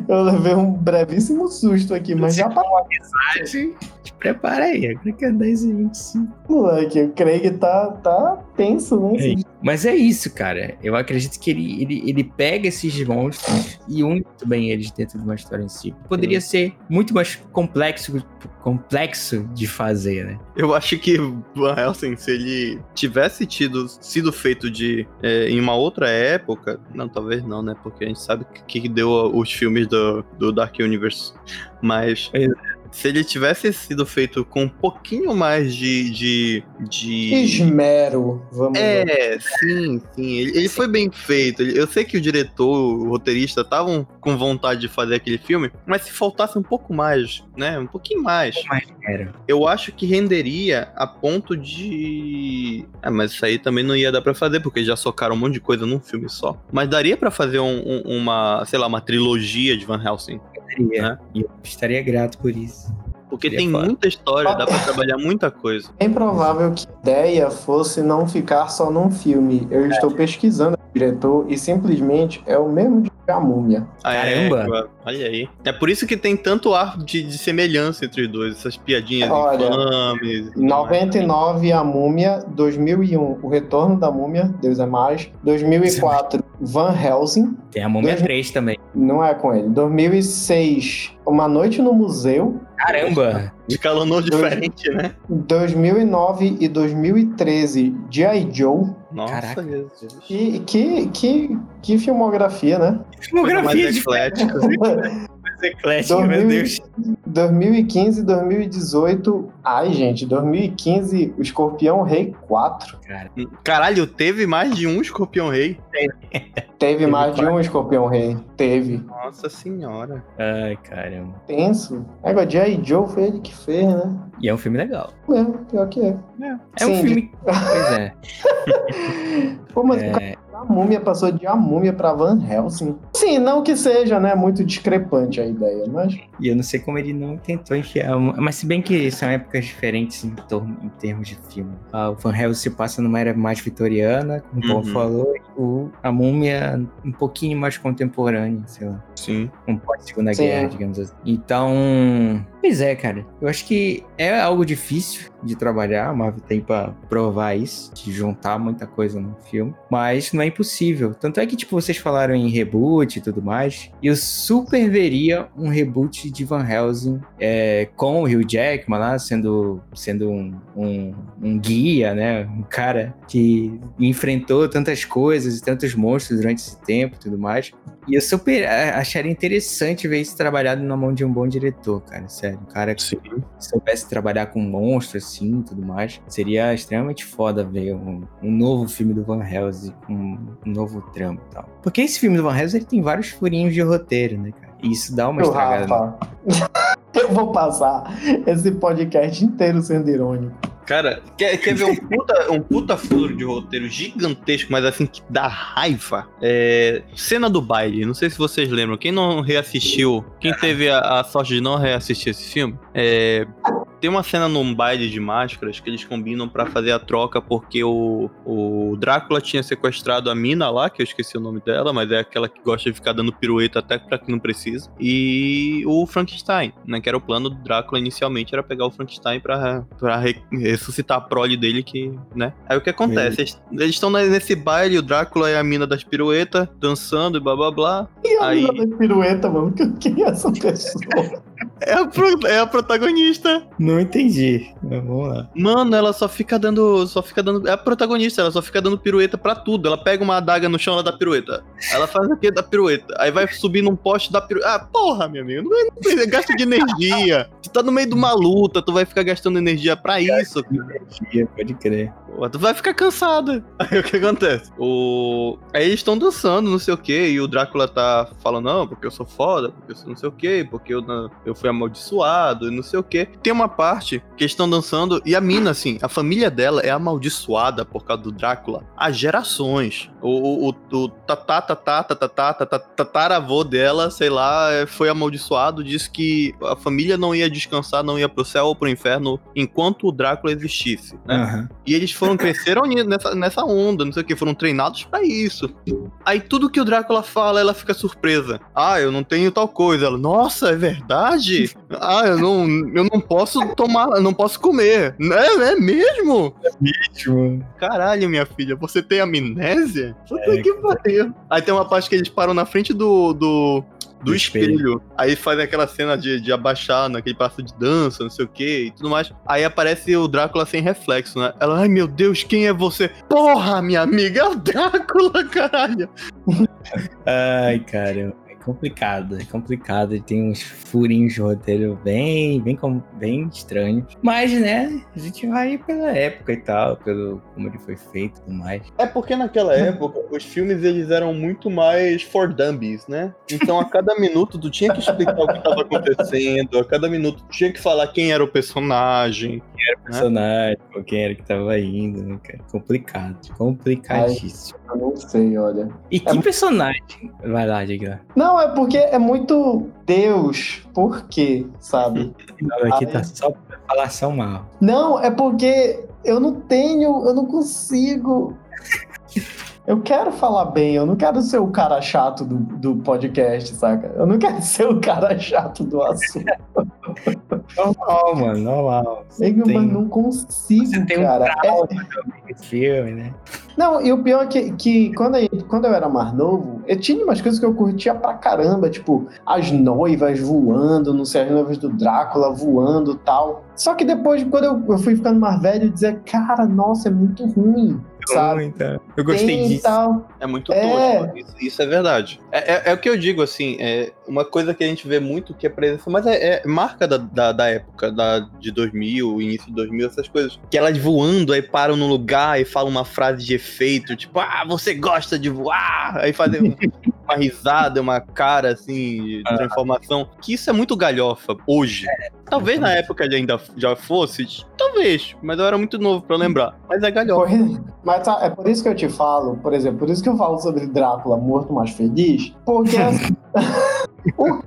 Eu levei um brevíssimo susto aqui, mas já passou. amizade. Te prepara aí, agora que é 10 e 25. Moleque, o Craig tá, tá tenso, né? É, mas é isso, cara. Eu acredito que ele, ele, ele pega esses monstros e une muito bem eles dentro de uma história em si. Poderia Sim. ser muito mais complexo, complexo de fazer, né? Eu acho que Van Helsing, se ele tivesse tido, sido feito de é, em uma outra época, não, talvez não, né? Porque a gente sabe que, que deu os filmes do, do Dark Universe. Mas é se ele tivesse sido feito com um pouquinho mais de. de, de... Esmero, vamos É, ver. sim, sim. Ele, ele, foi bem feito. Eu sei que o diretor, o roteirista estavam com vontade de fazer aquele filme, mas se faltasse um pouco mais, né? Um pouquinho mais. Um mais era. Eu acho que renderia a ponto de. Ah, mas isso aí também não ia dar pra fazer, porque já socaram um monte de coisa num filme só. Mas daria para fazer um, um, uma, sei lá, uma trilogia de Van Helsing. Né? E eu estaria grato por isso. Porque tem muita história, dá pra trabalhar muita coisa. É improvável que a ideia fosse não ficar só num filme. Eu é. estou pesquisando o diretor e simplesmente é o mesmo de a múmia. Ah, é? Caramba! É, olha aí. É por isso que tem tanto ar de, de semelhança entre os dois, essas piadinhas olha, infames. 99 a múmia, 2001 o retorno da múmia, Deus é mais. 2004 Van Helsing. Tem a múmia 3 também. Não é com ele. 2006 Uma Noite no Museu. Caramba! De calor diferente, né? 2009 e 2013, G.I. Joe. Nossa, Caraca. Que, que, que, que filmografia, né? Filmografia de <laughs> eclético. eclético, meu Deus. 2015, 2018. Ai, gente, 2015, o Escorpião Rei 4. Caralho, teve mais de um Escorpião Rei? Teve mais de um Escorpião Rei. Teve. Nossa senhora. Ai, caramba. Tenso. Agora, J. Joe foi ele que fez, né? E é um filme legal. É, pior que é. É, é um filme. <laughs> pois é. Pô, mas é... a múmia passou de a múmia pra Van Helsing. Sim, não que seja, né, muito discrepante a ideia, mas. E eu não sei como ele não tentou enfiar. Mas se bem que são épocas diferentes em, torno, em termos de filme. Ah, o Van Helsing se passa numa era mais vitoriana, como o Paulo uhum. falou, o, a múmia um pouquinho mais contemporânea, sei lá. Sim. Um pós-segunda guerra, digamos assim. Então. Pois é, cara. Eu acho que é algo difícil de trabalhar. A Marvel tem pra provar isso, de juntar muita coisa no filme. Mas não é impossível. Tanto é que, tipo, vocês falaram em reboot e tudo mais. E eu super veria um reboot de Van Helsing é, com o Hugh Jackman lá, sendo, sendo um, um, um guia, né? Um cara que enfrentou tantas coisas e tantos monstros durante esse tempo e tudo mais. E eu super acharia interessante ver isso trabalhado na mão de um bom diretor, cara. Sério. Um cara que Sim. soubesse trabalhar com monstros assim e tudo mais. Seria extremamente foda ver um, um novo filme do Van Helsing, um, um novo trama e tal. Porque esse filme do Van Helsing ele tem vários furinhos de roteiro, né, cara? E isso dá uma eu estragada. Rafa, <laughs> eu vou passar esse podcast inteiro sendo irônico. Cara, quer, quer ver um puta, um puta furo de roteiro gigantesco, mas assim, que dá raiva? É, cena do baile, não sei se vocês lembram. Quem não reassistiu, quem teve a, a sorte de não reassistir esse filme, é, tem uma cena num baile de máscaras que eles combinam para fazer a troca porque o, o Drácula tinha sequestrado a mina lá, que eu esqueci o nome dela, mas é aquela que gosta de ficar dando pirueta até pra que não precisa. E o Frankenstein, né? Que era o plano do Drácula inicialmente, era pegar o Frankenstein pra, pra re, ressuscitar a prole dele, que, né? Aí o que acontece? Eles estão nesse baile, o Drácula e a mina das piruetas, dançando e blá blá blá. E a aí... mina das piruetas, mano? Quem é essa pessoa? É a, pro, é a protagonista. Não entendi. Vamos lá. Mano, ela só fica dando. Só fica dando. É a protagonista, ela só fica dando pirueta pra tudo. Ela pega uma adaga no chão, ela dá pirueta. Ela faz aqui da pirueta. Aí vai subir num poste da pirueta. Ah, porra, meu amigo. Não, é, não gasta de energia. Tu tá no meio de uma luta, tu vai ficar gastando energia pra isso. Energia, pode crer. Pô, tu vai ficar cansado. Aí o que acontece? O... Aí eles estão dançando, não sei o que, e o Drácula tá falando, não, porque eu sou foda, porque eu sou não sei o que, porque eu, eu fui amaldiçoado, e não sei o que. Tem uma parte que eles estão descansando. E a mina, assim, a família dela é amaldiçoada por causa do Drácula há gerações. O, o, o, tataravô dela, sei lá, foi amaldiçoado, disse que a família não ia descansar, não ia pro céu ou pro inferno enquanto o Drácula existisse, né? Uhum. E eles foram, cresceram nessa, nessa onda, não sei o que, foram treinados para isso. Aí tudo que o Drácula fala, ela fica surpresa. Ah, eu não tenho tal coisa. Ela, nossa, é verdade? Ah, eu não, eu não posso tomar, não posso comer. É, é mesmo? É mesmo. Caralho, minha filha, você tem amnésia? Puta é, que pariu. Aí tem uma parte que eles param na frente do, do, do espelho. espelho. Aí faz aquela cena de, de abaixar naquele passo de dança, não sei o que e tudo mais. Aí aparece o Drácula sem reflexo, né? Ela, ai meu Deus, quem é você? Porra, minha amiga, é o Drácula, <laughs> caralho. ai, cara complicado, é complicado. Tem uns furinhos de roteiro bem, bem, bem estranhos. Mas, né, a gente vai pela época e tal, pelo como ele foi feito e tudo mais. É porque naquela época os filmes eles eram muito mais for dummies, né? Então a cada minuto tu tinha que explicar o que estava acontecendo, a cada minuto tu tinha que falar quem era o personagem. Quem era o personagem, né? quem era que tava indo, né, cara? Complicado, complicadíssimo. Ai, eu não sei, olha. E é que muito... personagem? Vai lá, diga. Não, é porque é muito Deus, por quê, sabe? <laughs> Não, aqui tá só pra falar são mal. Não, é porque eu não tenho, eu não consigo. <laughs> Eu quero falar bem, eu não quero ser o cara chato do, do podcast, saca? Eu não quero <laughs> ser o cara chato do assunto. normal, mano, normal. Tem... Mas não consigo, Você tem cara. Um é... filme, né? Não, e o pior é que, que quando, eu, quando eu era mais novo, eu tinha umas coisas que eu curtia pra caramba, tipo, as noivas voando, não sei, as noivas do Drácula voando tal. Só que depois, quando eu, eu fui ficando mais velho, eu dizia, cara, nossa, é muito ruim sabe? Então, eu gostei Tem disso. Tal. É muito é. tosco, isso, isso, é verdade. É, é, é, o que eu digo, assim, é uma coisa que a gente vê muito que é presença, mas é, é marca da, da, da, época, da, de 2000, início de 2000, essas coisas. Que elas voando, aí param no lugar e falam uma frase de efeito, tipo, ah, você gosta de voar! Aí fazem <laughs> uma risada, uma cara, assim, de ah. transformação. Que isso é muito galhofa hoje. É, talvez na época ele ainda já fosse, talvez, mas eu era muito novo pra lembrar. Mas é galhofa. Mas tá, é por isso que eu te falo, por exemplo, por isso que eu falo sobre Drácula morto mais feliz, porque <laughs> assim, <laughs> o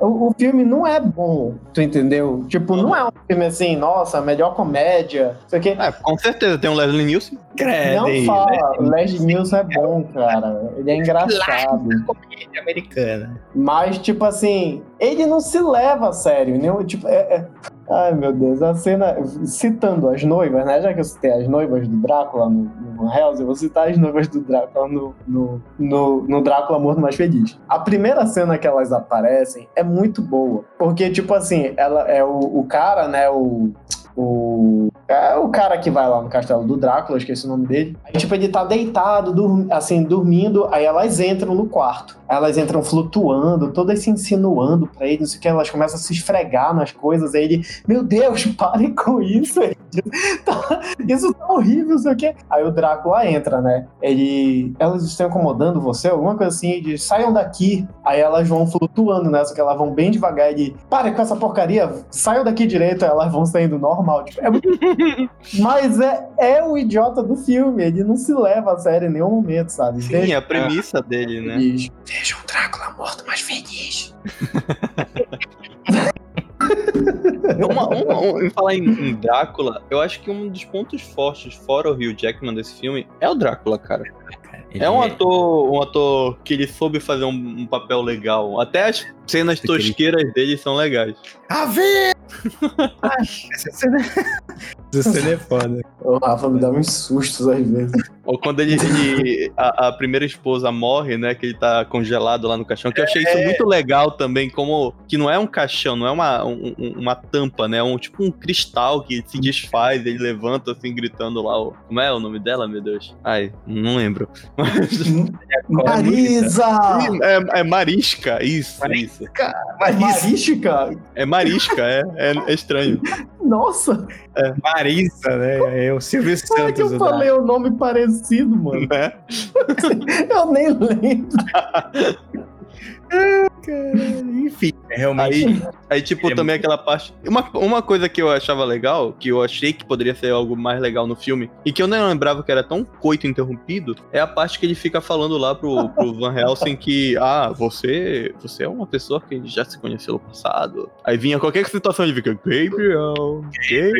o, o, filme não é bom, tu entendeu? Tipo, não é um filme assim, nossa, melhor comédia. Isso aqui. É, com certeza, tem um Leslie Nielsen. Credo, não fala, o Leslie Nielsen é bom, cara. Ele é engraçado. Comédia americana. Mas, tipo assim, ele não se leva a sério. Né? Tipo, é, é... Ai, meu Deus, a cena. Citando as noivas, né? Já que eu citei as noivas do Drácula no, no Van Helsing, eu vou citar as noivas do Drácula no, no, no, no Drácula Morto Mais Feliz. A primeira cena que elas aparecem é muito boa. Porque, tipo assim, ela é o, o cara, né? O. O é o cara que vai lá no castelo do Drácula, esqueci o nome dele. Aí, tipo, ele tá deitado, dur assim, dormindo, aí elas entram no quarto. Elas entram flutuando, todas se insinuando pra ele, não sei o que, elas começam a se esfregar nas coisas, aí ele, meu Deus, <laughs> pare com isso, <laughs> tá, isso tá horrível, não sei o que. Aí o Drácula entra, né? Ele, elas estão incomodando você, alguma coisa assim, de saiam daqui. Aí elas vão flutuando né? que elas vão bem devagar e pare com essa porcaria, saiam daqui direito, aí elas vão saindo normal. Tipo, é muito <laughs> Mas é, é o idiota do filme, ele não se leva a sério em nenhum momento, sabe? Sim, Veja, a premissa dele, né? Veja um Drácula morto, mas feliz. <laughs> uma, uma, em falar em, em, Drácula, eu acho que um dos pontos fortes, fora o Hugh Jackman desse filme, é o Drácula, cara. Ele é um ator, um ator que ele soube fazer um, um papel legal. Até as cenas tosqueiras dele são legais. A ver! <laughs> essa cena... essa cena é foda. O Rafa me dá uns sustos às vezes. Ou quando ele, ele a, a, primeira esposa morre, né? Que ele tá congelado lá no caixão. Que eu achei isso é. muito legal também, como que não é um caixão, não é uma, um, uma tampa, né? É um tipo um cristal que se desfaz, ele levanta assim, gritando lá. O, como é o nome dela, meu Deus? Ai, não lembro. <laughs> Marisa! É, é Marisca, isso, Marisca. isso. Marisca? É Marisca, é, é, é estranho. Nossa! É. Marisa, né? É o Silvio Santos. Como é que eu falei o nome parecido, mano? Né? <laughs> eu nem lembro. <laughs> Enfim, é realmente. Aí, aí tipo, é também muito... aquela parte. Uma, uma coisa que eu achava legal, que eu achei que poderia ser algo mais legal no filme, e que eu nem lembrava que era tão coito interrompido, é a parte que ele fica falando lá pro, pro Van Helsing que, ah, você, você é uma pessoa que já se conheceu no passado. Aí vinha qualquer situação, ele fica, Gabriel,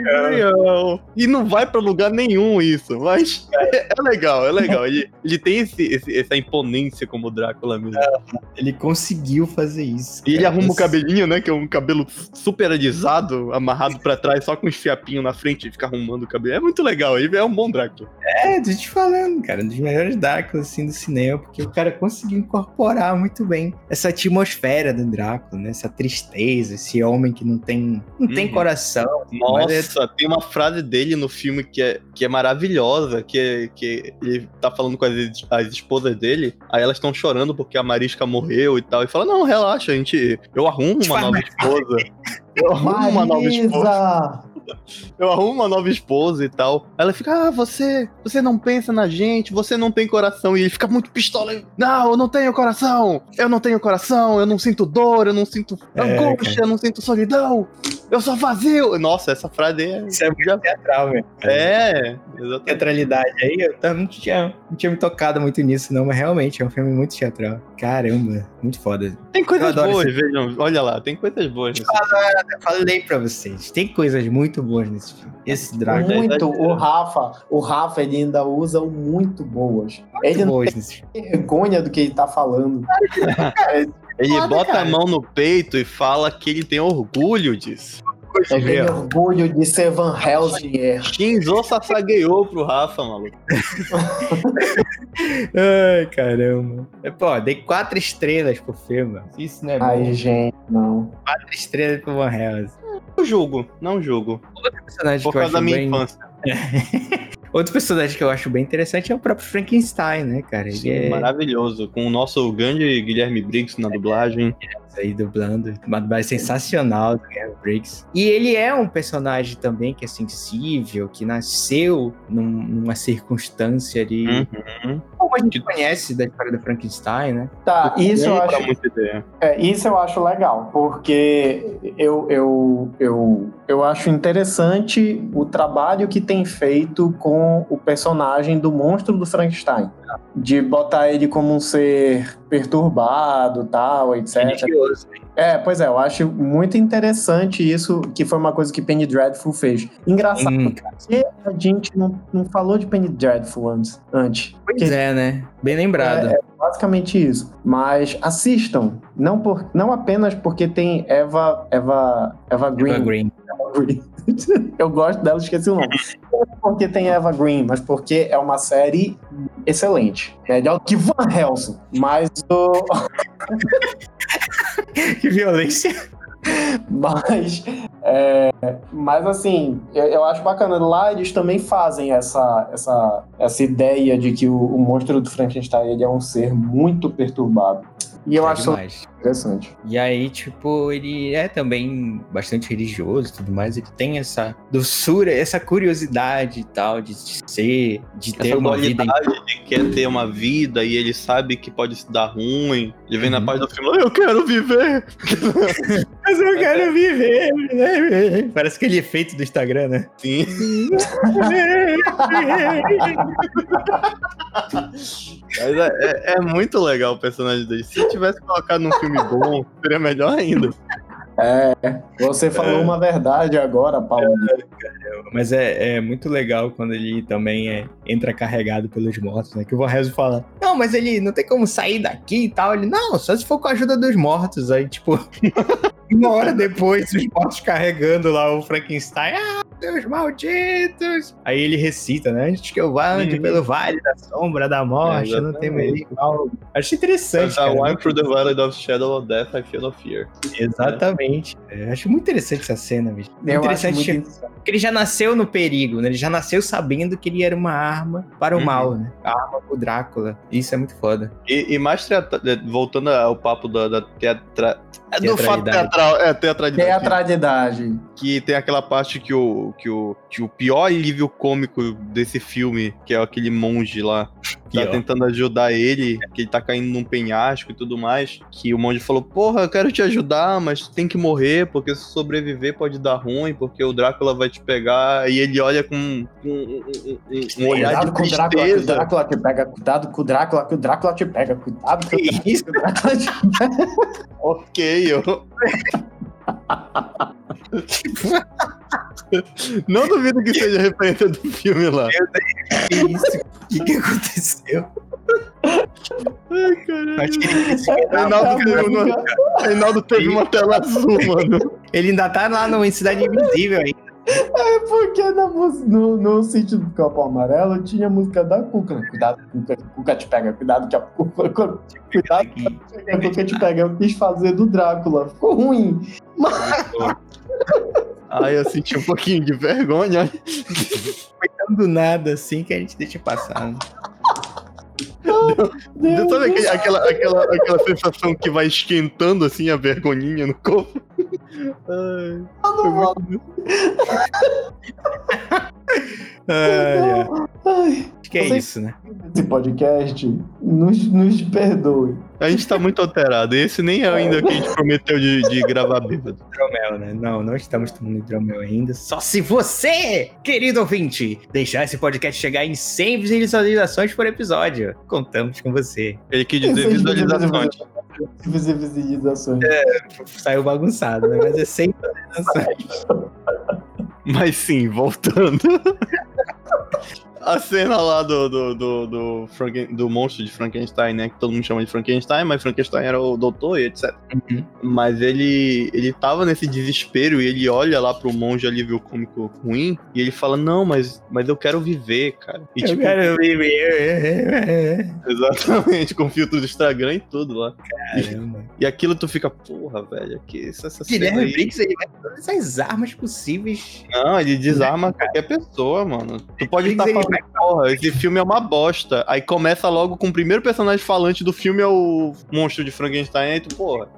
Gabriel. E não vai pra lugar nenhum isso, mas é, <laughs> é legal, é legal. Ele, ele tem esse, esse, essa imponência como Drácula mesmo. É, ele conseguiu fazer isso. E ele arruma o cabelinho, né? Que é um cabelo super alisado, amarrado pra trás, só com uns fiapinhos na frente e fica arrumando o cabelo. É muito legal, ele é um bom Drácula. É, tô te falando, cara, um dos melhores Dráculas, assim, do cinema, porque o cara conseguiu incorporar muito bem essa atmosfera do Drácula, né? Essa tristeza, esse homem que não tem, não uhum. tem coração. Nossa, é... tem uma frase dele no filme que é, que é maravilhosa, que, é, que ele tá falando com as, as esposas dele, aí elas estão chorando porque a Marisca morreu e tal, e fala, não, relaxa, a gente, eu arrumo uma nova esposa. Eu arrumo uma nova esposa eu arrumo uma nova esposa e tal. Ela fica, ah, você, você não pensa na gente, você não tem coração. E ele fica muito pistola. Não, eu não tenho coração. Eu não tenho coração, eu não sinto dor, eu não sinto é, angústia, eu não sinto solidão. Eu sou vazio. Nossa, essa frase é. Isso é muito já... teatral, velho. É, exatamente. Teatralidade aí, eu não tinha, não tinha me tocado muito nisso, não, mas realmente é um filme muito teatral. Caramba, muito foda. Tem coisas boas, esse... vejam. Olha lá, tem coisas boas. Eu falei pra vocês, tem coisas muito boas nesse filme. Esse Dragon. Muito, o Rafa, o Rafa ele ainda usa muito boas. Muito ele boas não tem vergonha do que ele tá falando. <laughs> Ele Foda, bota cara. a mão no peito e fala que ele tem orgulho disso. Eu tenho orgulho de ser Van Helsing. Shinzo sassagueou pro Rafa, maluco. <laughs> Ai, caramba. Pô, dei quatro estrelas pro filme. Isso não é Ai, bom. gente, não. Quatro estrelas pro Van Helsing. Não julgo, não julgo. Outro personagem Por que eu acho da minha bem... infância. <laughs> Outro personagem que eu acho bem interessante é o próprio Frankenstein, né, cara? Ele Sim, é maravilhoso. Com o nosso grande Guilherme Briggs na dublagem. Aí dublando. Uma dublagem sensacional do Guilherme Briggs. E ele é um personagem também que é sensível, que nasceu num, numa circunstância ali. Uhum. Como a gente conhece da história do Frankenstein, né? Tá, isso eu acho. É, isso eu acho legal, porque eu, eu, eu, eu acho interessante o trabalho que tem feito com o personagem do monstro do Frankenstein. De botar ele como um ser perturbado, tal, etc. É, pois é, eu acho muito interessante isso, que foi uma coisa que Penny Dreadful fez. Engraçado, hum. porque a gente não, não falou de Penny Dreadful antes. antes pois é, né? Bem lembrado. É, é, basicamente isso. Mas assistam, não, por, não apenas porque tem Eva, Eva, Eva Green. Eva Green. <laughs> Eu gosto dela, esqueci o nome. Não porque tem Eva Green, mas porque é uma série excelente. Melhor que Van Helsing. Mas o. <laughs> que violência. <laughs> Mas, é, mas assim, eu, eu, acho bacana. Lá eles também fazem essa, essa, essa ideia de que o, o monstro do Frankenstein ele é um ser muito perturbado. E eu é acho demais. Interessante. E aí, tipo, ele é também bastante religioso e tudo mais. Ele tem essa doçura, essa curiosidade e tal de ser, de ter essa uma vida. Ele quer ter uma vida e ele sabe que pode se dar ruim. Ele vem uhum. na parte do filme, eu quero viver. <laughs> Mas eu quero viver. Né? Parece aquele efeito do Instagram, né? Sim. <laughs> Mas é, é, é, muito legal o personagem dele. Se tivesse colocado num filme bom, seria melhor ainda. É, você falou é. uma verdade agora, Paulo. É, mas é, é, muito legal quando ele também é, entra carregado pelos mortos, né? Que o Vorrezo fala, não, mas ele não tem como sair daqui e tal. Ele, não, só se for com a ajuda dos mortos. Aí, tipo, <laughs> uma hora depois, os mortos carregando lá o Frankenstein. Ah, Deus malditos! Aí ele recita, né? Antes que eu vá ande uhum. pelo vale da sombra da morte, é, não tem mais Acho interessante. I walk through the valley of shadow of death, I feel no fear. Exatamente. É. acho muito interessante essa cena, bicho. Eu interessante, muito interessante. Porque ele já nasceu no perigo, né? Ele já nasceu sabendo que ele era uma arma para o uhum. mal, né? A arma pro Drácula. Isso é muito foda. E, e mais voltando ao papo da, da teatra... do fato teatral, é, teatralidade. Teatralidade. Que tem aquela parte que o, que o, que o pior alívio cômico desse filme, que é aquele monge lá, tá tentando ajudar ele, que ele tá caindo num penhasco e tudo mais. Que o monge falou: Porra, eu quero te ajudar, mas tem que morrer, porque se sobreviver pode dar ruim, porque o Drácula vai te pegar. E ele olha com, com um, um, um, olhar de tristeza. Com o Drácula, o Drácula te pega, cuidado com o Drácula, que o Drácula te pega, cuidado com o Drácula, que o Drácula te pega. <laughs> ok, eu. <laughs> <laughs> Não duvido que seja referência do filme lá. Meu Deus, que isso? O que, que aconteceu? Ai, caralho. Reinaldo, teve, Reinaldo teve uma tela azul, mano. Ele ainda tá lá no Cidade Invisível ainda. É porque no, no sítio do Campo Amarelo tinha a música da Cuca. Né? Cuidado, Cuca, Cuca te pega, cuidado que a Cuca. Cuidado que a Cuca te pega. Eu quis fazer do Drácula. Ficou ruim. Mas. Ai, eu senti um pouquinho de vergonha. Foi tão do nada assim que a gente deixa passar. Deu, sabe aquele, aquela, aquela, aquela sensação que vai esquentando assim a vergonhinha no corpo? Ai, não <laughs> ai, ai. Acho que é isso, né? Esse podcast nos, nos perdoe. A gente tá muito alterado. Esse nem é ainda que a gente prometeu de, de gravar bêbado. Hidromel, né? Não, não estamos tomando hidromel ainda. Só se você, querido ouvinte, deixar esse podcast chegar em 100 visualizações por episódio. Contamos com você. Ele quis dizer visualizações. Visualizações. É, saiu bagunçado, né? Mas é 100 visualizações. Mas sim, voltando. A cena lá do, do, do, do, Franken, do monstro de Frankenstein, né? Que todo mundo chama de Frankenstein, mas Frankenstein era o doutor e etc. Uhum. Mas ele, ele tava nesse desespero e ele olha lá pro monge alívio cômico ruim e ele fala: Não, mas, mas eu quero viver, cara. E, eu tipo, quero viver. <laughs> Exatamente, com filtro do Instagram e tudo lá. Caramba. E, e aquilo tu fica, porra, velho, que essa, essa Guilherme aí... Briggs, ele vai todas as armas possíveis. Não, ele desarma qualquer pessoa, mano. Tu pode estar falando porra, esse filme é uma bosta. Aí começa logo com o primeiro personagem falante do filme é o monstro de Frankenstein. Aí tu, porra,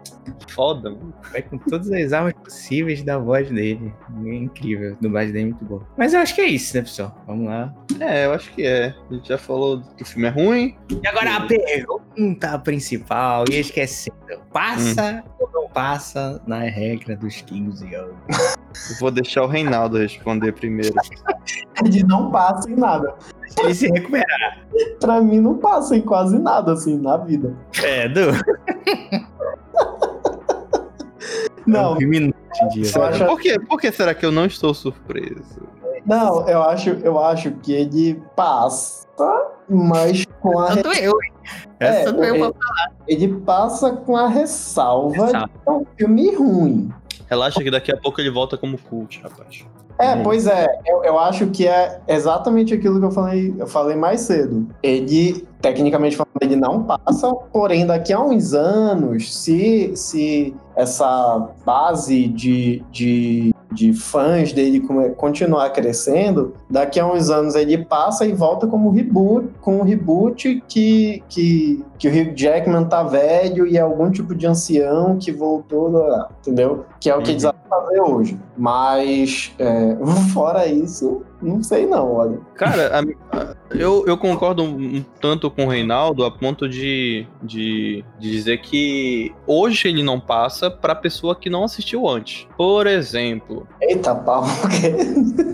foda, mano. Vai com todas as armas possíveis da voz dele. É incrível, a dublagem dele é muito boa. Mas eu acho que é isso, né, pessoal? Vamos lá. É, eu acho que é. A gente já falou que o filme é ruim. E agora a pergunta principal, e esquecendo. Passa hum. ou não passa na regra dos 15 anos? <laughs> vou deixar o Reinaldo responder primeiro. <laughs> Ele não passa em nada. Ele se recuperar. pra mim não passa em quase nada, assim, na vida. É, do. não. Acho... Por, que, por que será que eu não estou surpreso? Não, eu acho, eu acho que ele passa, mas com a. Tanto eu, Essa é, ele, pra falar. Ele passa com a ressalva Ressalva. de um filme ruim. Relaxa que daqui a pouco ele volta como cult, rapaz. É, hum. pois é, eu, eu, acho que é exatamente aquilo que eu falei, eu falei mais cedo. Ele, tecnicamente falando, ele não passa, porém, daqui a uns anos, se, se essa base de, de, de fãs dele continuar crescendo, daqui a uns anos ele passa e volta como reboot, com um reboot que, que, que o Hugh Jackman tá velho e é algum tipo de ancião que voltou, entendeu? Que é o que uhum. eles vão fazer hoje. Mas, é, <laughs> fora isso, não sei não, olha. Cara, a, a, eu, eu concordo um, um, tanto com o Reinaldo a ponto de, de, de dizer que hoje ele não passa pra pessoa que não assistiu antes. Por exemplo... Eita, pau, <laughs>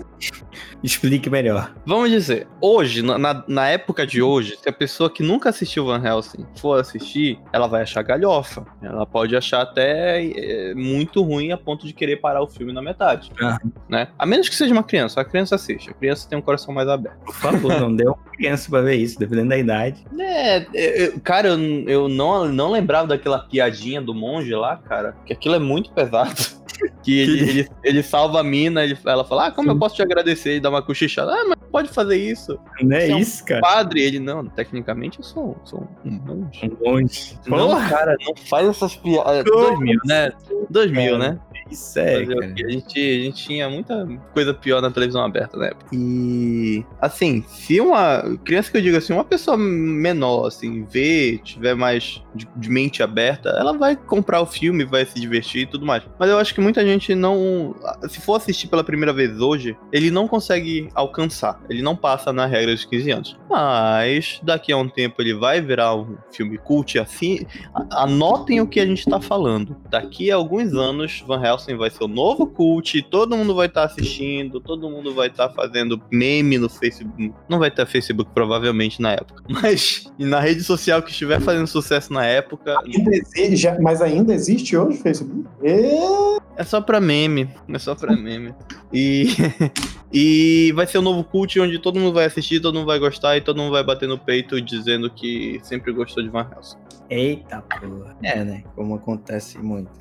Explique melhor. Vamos dizer, hoje, na, na época de hoje, se a pessoa que nunca assistiu Van Helsing for assistir, ela vai achar galhofa. Ela pode achar até é, muito ruim a ponto de querer parar o filme na metade. Ah. Né? A menos que seja uma criança. A criança assiste. A criança tem um coração mais aberto. Por favor, não uma criança pra ver isso, dependendo da idade. É, eu, cara, eu, eu não, não lembrava daquela piadinha do monge lá, cara. Que aquilo é muito pesado. <laughs> Que ele, ele, ele, salva a mina, ele, ela fala, ah, como Sim. eu posso te agradecer? E dá uma cochichada. Ah, mas pode fazer isso. Não é, é isso, um cara. padre. Ele, não, tecnicamente eu sou, sou um monge. Um monge. Não, Porra. cara, não faz essas piadas. 2000, né? 2000, é. né? Isso é, cara. A gente, a gente tinha muita coisa pior na televisão aberta na época. E, assim, se uma criança que eu digo assim, uma pessoa menor, assim, vê, tiver mais de, de mente aberta, ela vai comprar o filme, vai se divertir e tudo mais. Mas eu acho que muita gente não. Se for assistir pela primeira vez hoje, ele não consegue alcançar. Ele não passa na regra dos 15 anos. Mas daqui a um tempo ele vai virar um filme cult assim. Anotem o que a gente tá falando. Daqui a alguns anos, Van Helsing vai ser o novo cult, todo mundo vai estar tá assistindo, todo mundo vai estar tá fazendo meme no Facebook. Não vai ter Facebook provavelmente na época. <laughs> Mas na rede social que estiver fazendo sucesso na época. Ainda mas ainda existe hoje o Facebook? E... É só pra meme. É só pra meme. E, <laughs> e vai ser o um novo cult onde todo mundo vai assistir, todo mundo vai gostar e todo mundo vai bater no peito dizendo que sempre gostou de Van Helsing. Eita porra. É, né? Como acontece muito.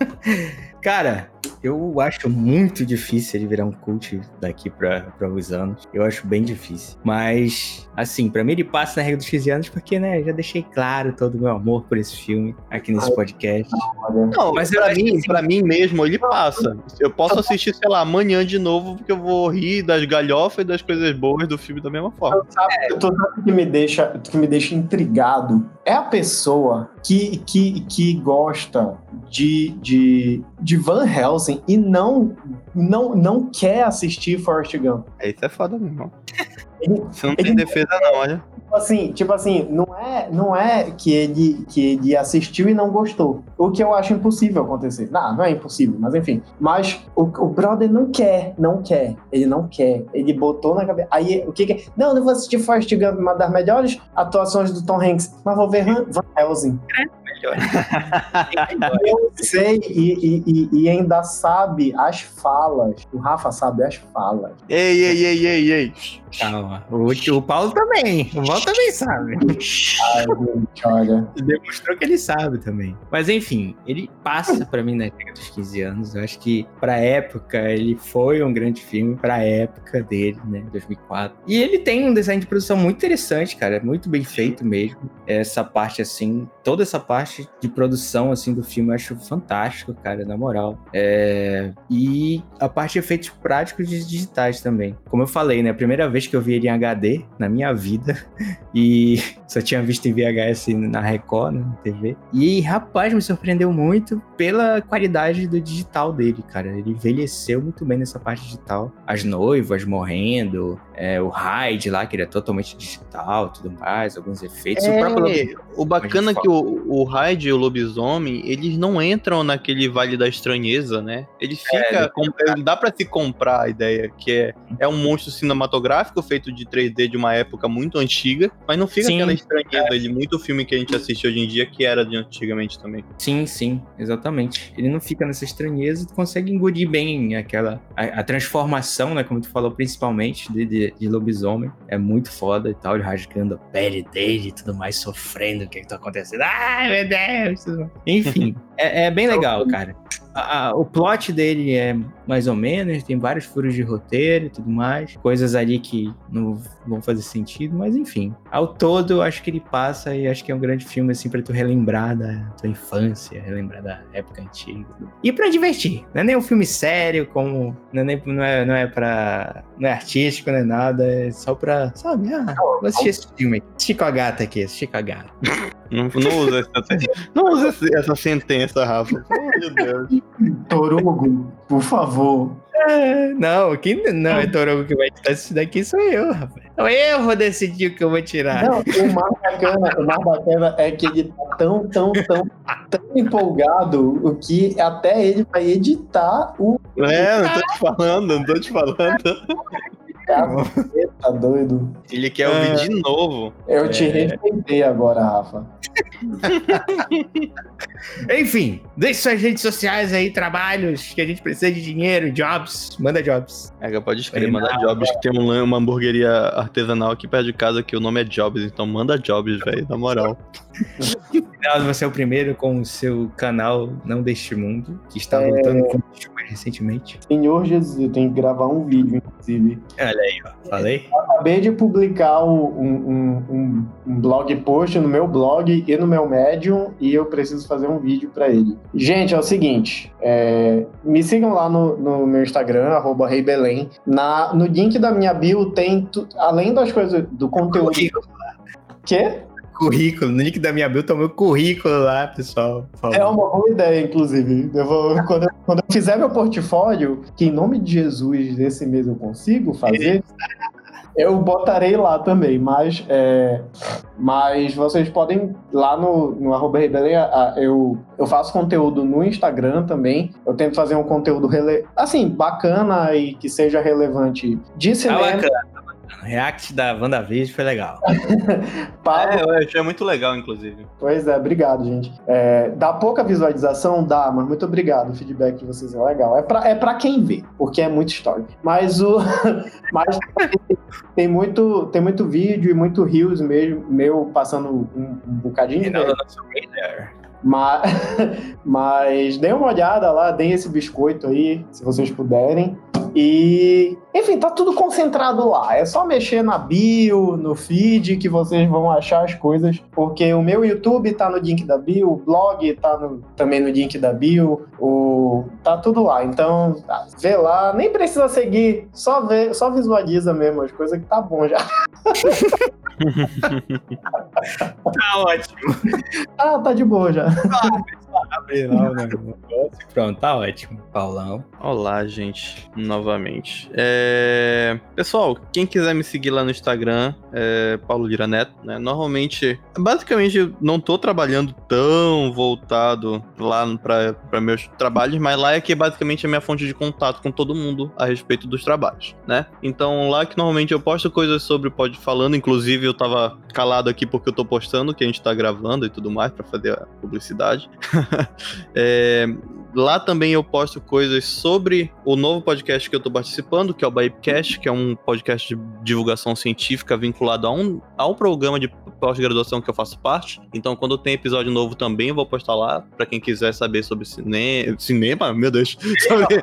<laughs> Cara, eu acho muito difícil ele virar um cult daqui para alguns anos. Eu acho bem difícil. Mas, assim, para mim ele passa na regra dos 15 anos porque, né, já deixei claro todo o meu amor por esse filme aqui nesse podcast. Não, mas pra mim, assim, pra mim mesmo, ele passa. Eu posso assistir, sei lá, amanhã de novo porque eu vou rir das galhofas e das coisas boas do filme da mesma forma. Sabe, é. tu sabe que me deixa, que me deixa intrigado? É a pessoa que, que, que gosta de, de, de Van Helsing e não, não, não quer assistir Forrest Gump. Isso é foda mesmo. Você não tem ele, defesa não, olha. Tipo assim, tipo assim, não é, não é que ele que ele assistiu e não gostou. O que eu acho impossível acontecer. Não, não é impossível, mas enfim. Mas o, o brother não quer, não quer. Ele não quer. Ele botou na cabeça. Aí o que que Não, não vou assistir Forrest Gump, uma das melhores atuações do Tom Hanks, mas vou ver Van Helsing. É melhor. eu sei e, e, e, ainda sabe as falas. O Rafa sabe as falas. Ei, ei, ei, ei, ei. Calma. O, o Paulo também. O Paulo também sabe. Ai, gente, olha. Demonstrou que ele sabe também. Mas enfim, ele passa para mim na década dos 15 anos. Eu acho que pra época ele foi um grande filme, pra época dele, né? 2004. E ele tem um design de produção muito interessante, cara. Muito bem feito mesmo. Essa parte assim, toda essa parte de produção assim do filme eu acho fantástico, cara, na moral. É... E a parte de efeitos práticos e digitais também. Como eu falei, né? A primeira vez que eu vi ele em HD na minha vida <laughs> e só tinha visto em VHS na Record, né, na TV. E rapaz, me surpreendeu muito pela qualidade do digital dele, cara. Ele envelheceu muito bem nessa parte digital. As noivas morrendo, é, o Hyde lá, que ele é totalmente digital, tudo mais, alguns efeitos. É, o, próprio... o bacana é que o, o Hyde e o lobisomem, eles não entram naquele vale da estranheza, né? Ele é, fica. É, com... Dá para se comprar a ideia que é, é um monstro cinematográfico feito de 3D de uma época muito antiga, mas não fica sim, aquela estranheza é. de muito filme que a gente assiste hoje em dia que era de antigamente também. Sim, sim, exatamente. Ele não fica nessa estranheza, tu consegue engolir bem aquela. A, a transformação, né? Como tu falou, principalmente, de, de, de, lobisomem. É muito foda e tal, ele rasgando a pele dele e tudo mais, sofrendo o que, que tá acontecendo. Ai, meu Deus! Enfim, é, é, bem legal, cara. A, a, o plot dele é mais ou menos, tem vários furos de roteiro e tudo mais, coisas ali que não vão fazer sentido, mas enfim. Ao todo, eu acho que ele passa e acho que é um grande filme, assim, pra tu relembrar da tua infância, relembrar da época antiga. E pra divertir. Não é nem um filme sério, como. Não é, nem, não é, não é pra. Não é artístico, não é nada, é só pra. Sabe? Ah, vou assistir esse filme aqui. Assistir com a gata aqui, assistir com a gata. Não, não usa essa, não usa essa sentença, Rafa. Oh, meu Deus. Torugo, por favor. É, não, quem não é Torugo que vai tirar isso daqui sou eu, rapaz. Então eu vou decidir o que eu vou tirar. Não, o mais bacana, o mais bacana é que ele tá tão, tão, tão, tão empolgado o que até ele vai editar o. É, não tô te falando, não tô te falando. <laughs> tá doido. Ele quer ouvir é. de novo. Eu te é. respeitei agora, Rafa. <laughs> Enfim, deixe suas redes sociais aí, trabalhos, que a gente precisa de dinheiro, jobs. Manda jobs. É, pode escrever, manda jobs, que tem um, uma hamburgueria artesanal aqui perto de casa que o nome é Jobs, então manda jobs, velho, na moral. Você é o primeiro com o seu canal Não Deste Mundo, que está é... voltando com o recentemente. Senhor Jesus, eu tenho que gravar um vídeo, inclusive. Olha aí, ó. Falei? Eu acabei de publicar um, um, um, um, blog post no meu blog e no meu Medium e eu preciso fazer um vídeo para ele. Gente, é o seguinte, é, me sigam lá no, no meu Instagram, arroba reibelém. Na, no link da minha bio tem, tu, além das coisas do conteúdo... Quê? Currículo, no link da minha bio tá o meu currículo lá, pessoal. É uma boa ideia, inclusive. Eu vou, <laughs> quando, eu, quando eu fizer meu portfólio, que em nome de Jesus esse mês eu consigo fazer, eu botarei lá também, mas, é, mas vocês podem, lá no, no arroba Rebelém, eu, eu faço conteúdo no Instagram também, eu tento fazer um conteúdo, rele, assim, bacana e que seja relevante de tá cinema. Ah, bacana React da WandaVision foi legal. <laughs> Pablo... É, eu achei muito legal, inclusive. Pois é, obrigado, gente. É, dá pouca visualização? Dá, mas muito obrigado. O feedback de vocês é legal. É pra, é pra quem vê, porque é muito story. Mas o. <laughs> mas tem muito, tem muito vídeo e muito rios mesmo, meu passando um, um bocadinho. de <laughs> mas, mas deem uma olhada lá, deem esse biscoito aí, se vocês puderem. E, enfim, tá tudo concentrado lá. É só mexer na bio, no feed, que vocês vão achar as coisas. Porque o meu YouTube tá no link da bio, o blog tá no, também no link da bio, o, tá tudo lá. Então, tá, vê lá, nem precisa seguir, só vê, só visualiza mesmo as coisas que tá bom já. <laughs> <laughs> tá ótimo. Ah, tá de boa já. Abre lá o. Pronto, tá ótimo, Paulão. Olá, gente, novamente. É... Pessoal, quem quiser me seguir lá no Instagram, é Paulo Lira Neto, né? Normalmente, basicamente, não tô trabalhando tão voltado lá para meus trabalhos, mas lá é que basicamente é minha fonte de contato com todo mundo a respeito dos trabalhos, né? Então, lá que normalmente eu posto coisas sobre o Pod Falando, inclusive eu tava calado aqui porque eu tô postando que a gente tá gravando e tudo mais para fazer a publicidade. <laughs> <laughs> é, lá também eu posto coisas sobre o novo podcast que eu tô participando, que é o Baipcast, que é um podcast de divulgação científica vinculado a um, a um programa de pós-graduação que eu faço parte. Então, quando tem episódio novo também, eu vou postar lá, para quem quiser saber sobre cine... cinema, meu Deus, <laughs> sobre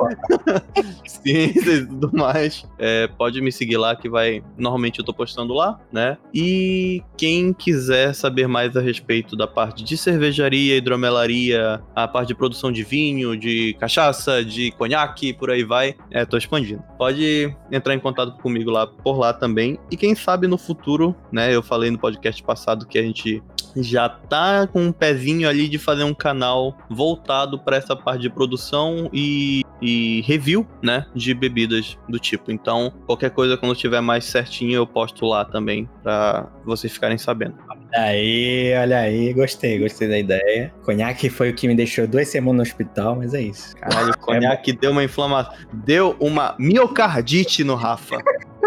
<laughs> ciência e tudo mais. É, pode me seguir lá, que vai. Normalmente eu tô postando lá, né? E quem quiser saber mais a respeito da parte de cervejaria, hidromelaria, a parte de produção de vinho, de cachaça, de conhaque, por aí vai, é, tô expandindo. Pode entrar em contato comigo lá por lá também. E quem sabe no futuro, né? Eu falei no podcast passado que a gente já tá com um pezinho ali de fazer um canal voltado para essa parte de produção e, e review, né, de bebidas do tipo. Então, qualquer coisa quando estiver mais certinho eu posto lá também para vocês ficarem sabendo. Olha aí, olha aí, gostei, gostei da ideia. Conhaque foi o que me deixou duas semanas no hospital, mas é isso. Caralho, conhaque é deu uma inflamação, deu uma miocardite no Rafa.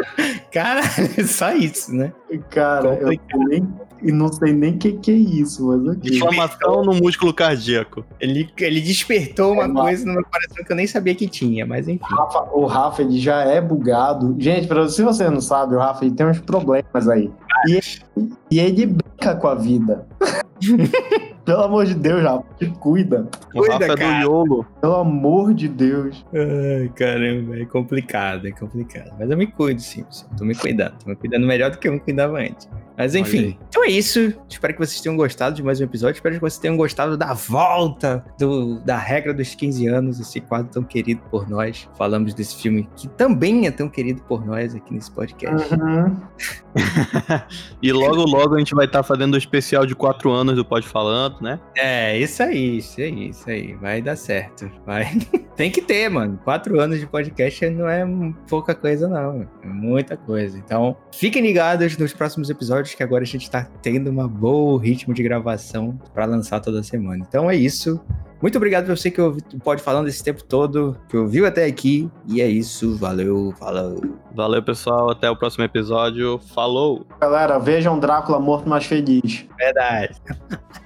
<laughs> Cara, só isso, né? Cara, eu nem, e não sei nem o que, que é isso, mas ok. Inflamação no músculo cardíaco. Ele, ele despertou uma é coisa no meu coração que eu nem sabia que tinha, mas enfim. O Rafa, o Rafa ele já é bugado. Gente, se você não sabe, o Rafa ele tem uns problemas aí. E, e ele brinca com a vida. <laughs> Pelo amor de Deus, Rafa, te cuida. O cuida, Rafa cara. é do Yolo. Pelo amor de Deus. Ai, caramba, é complicado, é complicado. Mas eu me cuido, sim, pessoal. Tô me cuidando. Tô me cuidando melhor do que eu me cuidava antes. Mas enfim, então é isso. Espero que vocês tenham gostado de mais um episódio. Espero que vocês tenham gostado da volta do, da regra dos 15 anos, esse quadro tão querido por nós. Falamos desse filme que também é tão querido por nós aqui nesse podcast. Uhum. <laughs> e logo, logo a gente vai estar tá fazendo o especial de 4 anos do Pode Falando, né? É, isso aí, isso aí, isso aí. Vai dar certo. Vai. <laughs> Tem que ter, mano. 4 anos de podcast não é pouca coisa, não. É muita coisa. Então, fiquem ligados nos próximos episódios que agora a gente tá tendo uma boa ritmo de gravação para lançar toda semana. Então é isso. Muito obrigado pra você que pode falando esse tempo todo, que ouviu até aqui. E é isso. Valeu, falou. Valeu, pessoal. Até o próximo episódio. Falou. Galera, vejam Drácula morto mais feliz. Verdade. <laughs>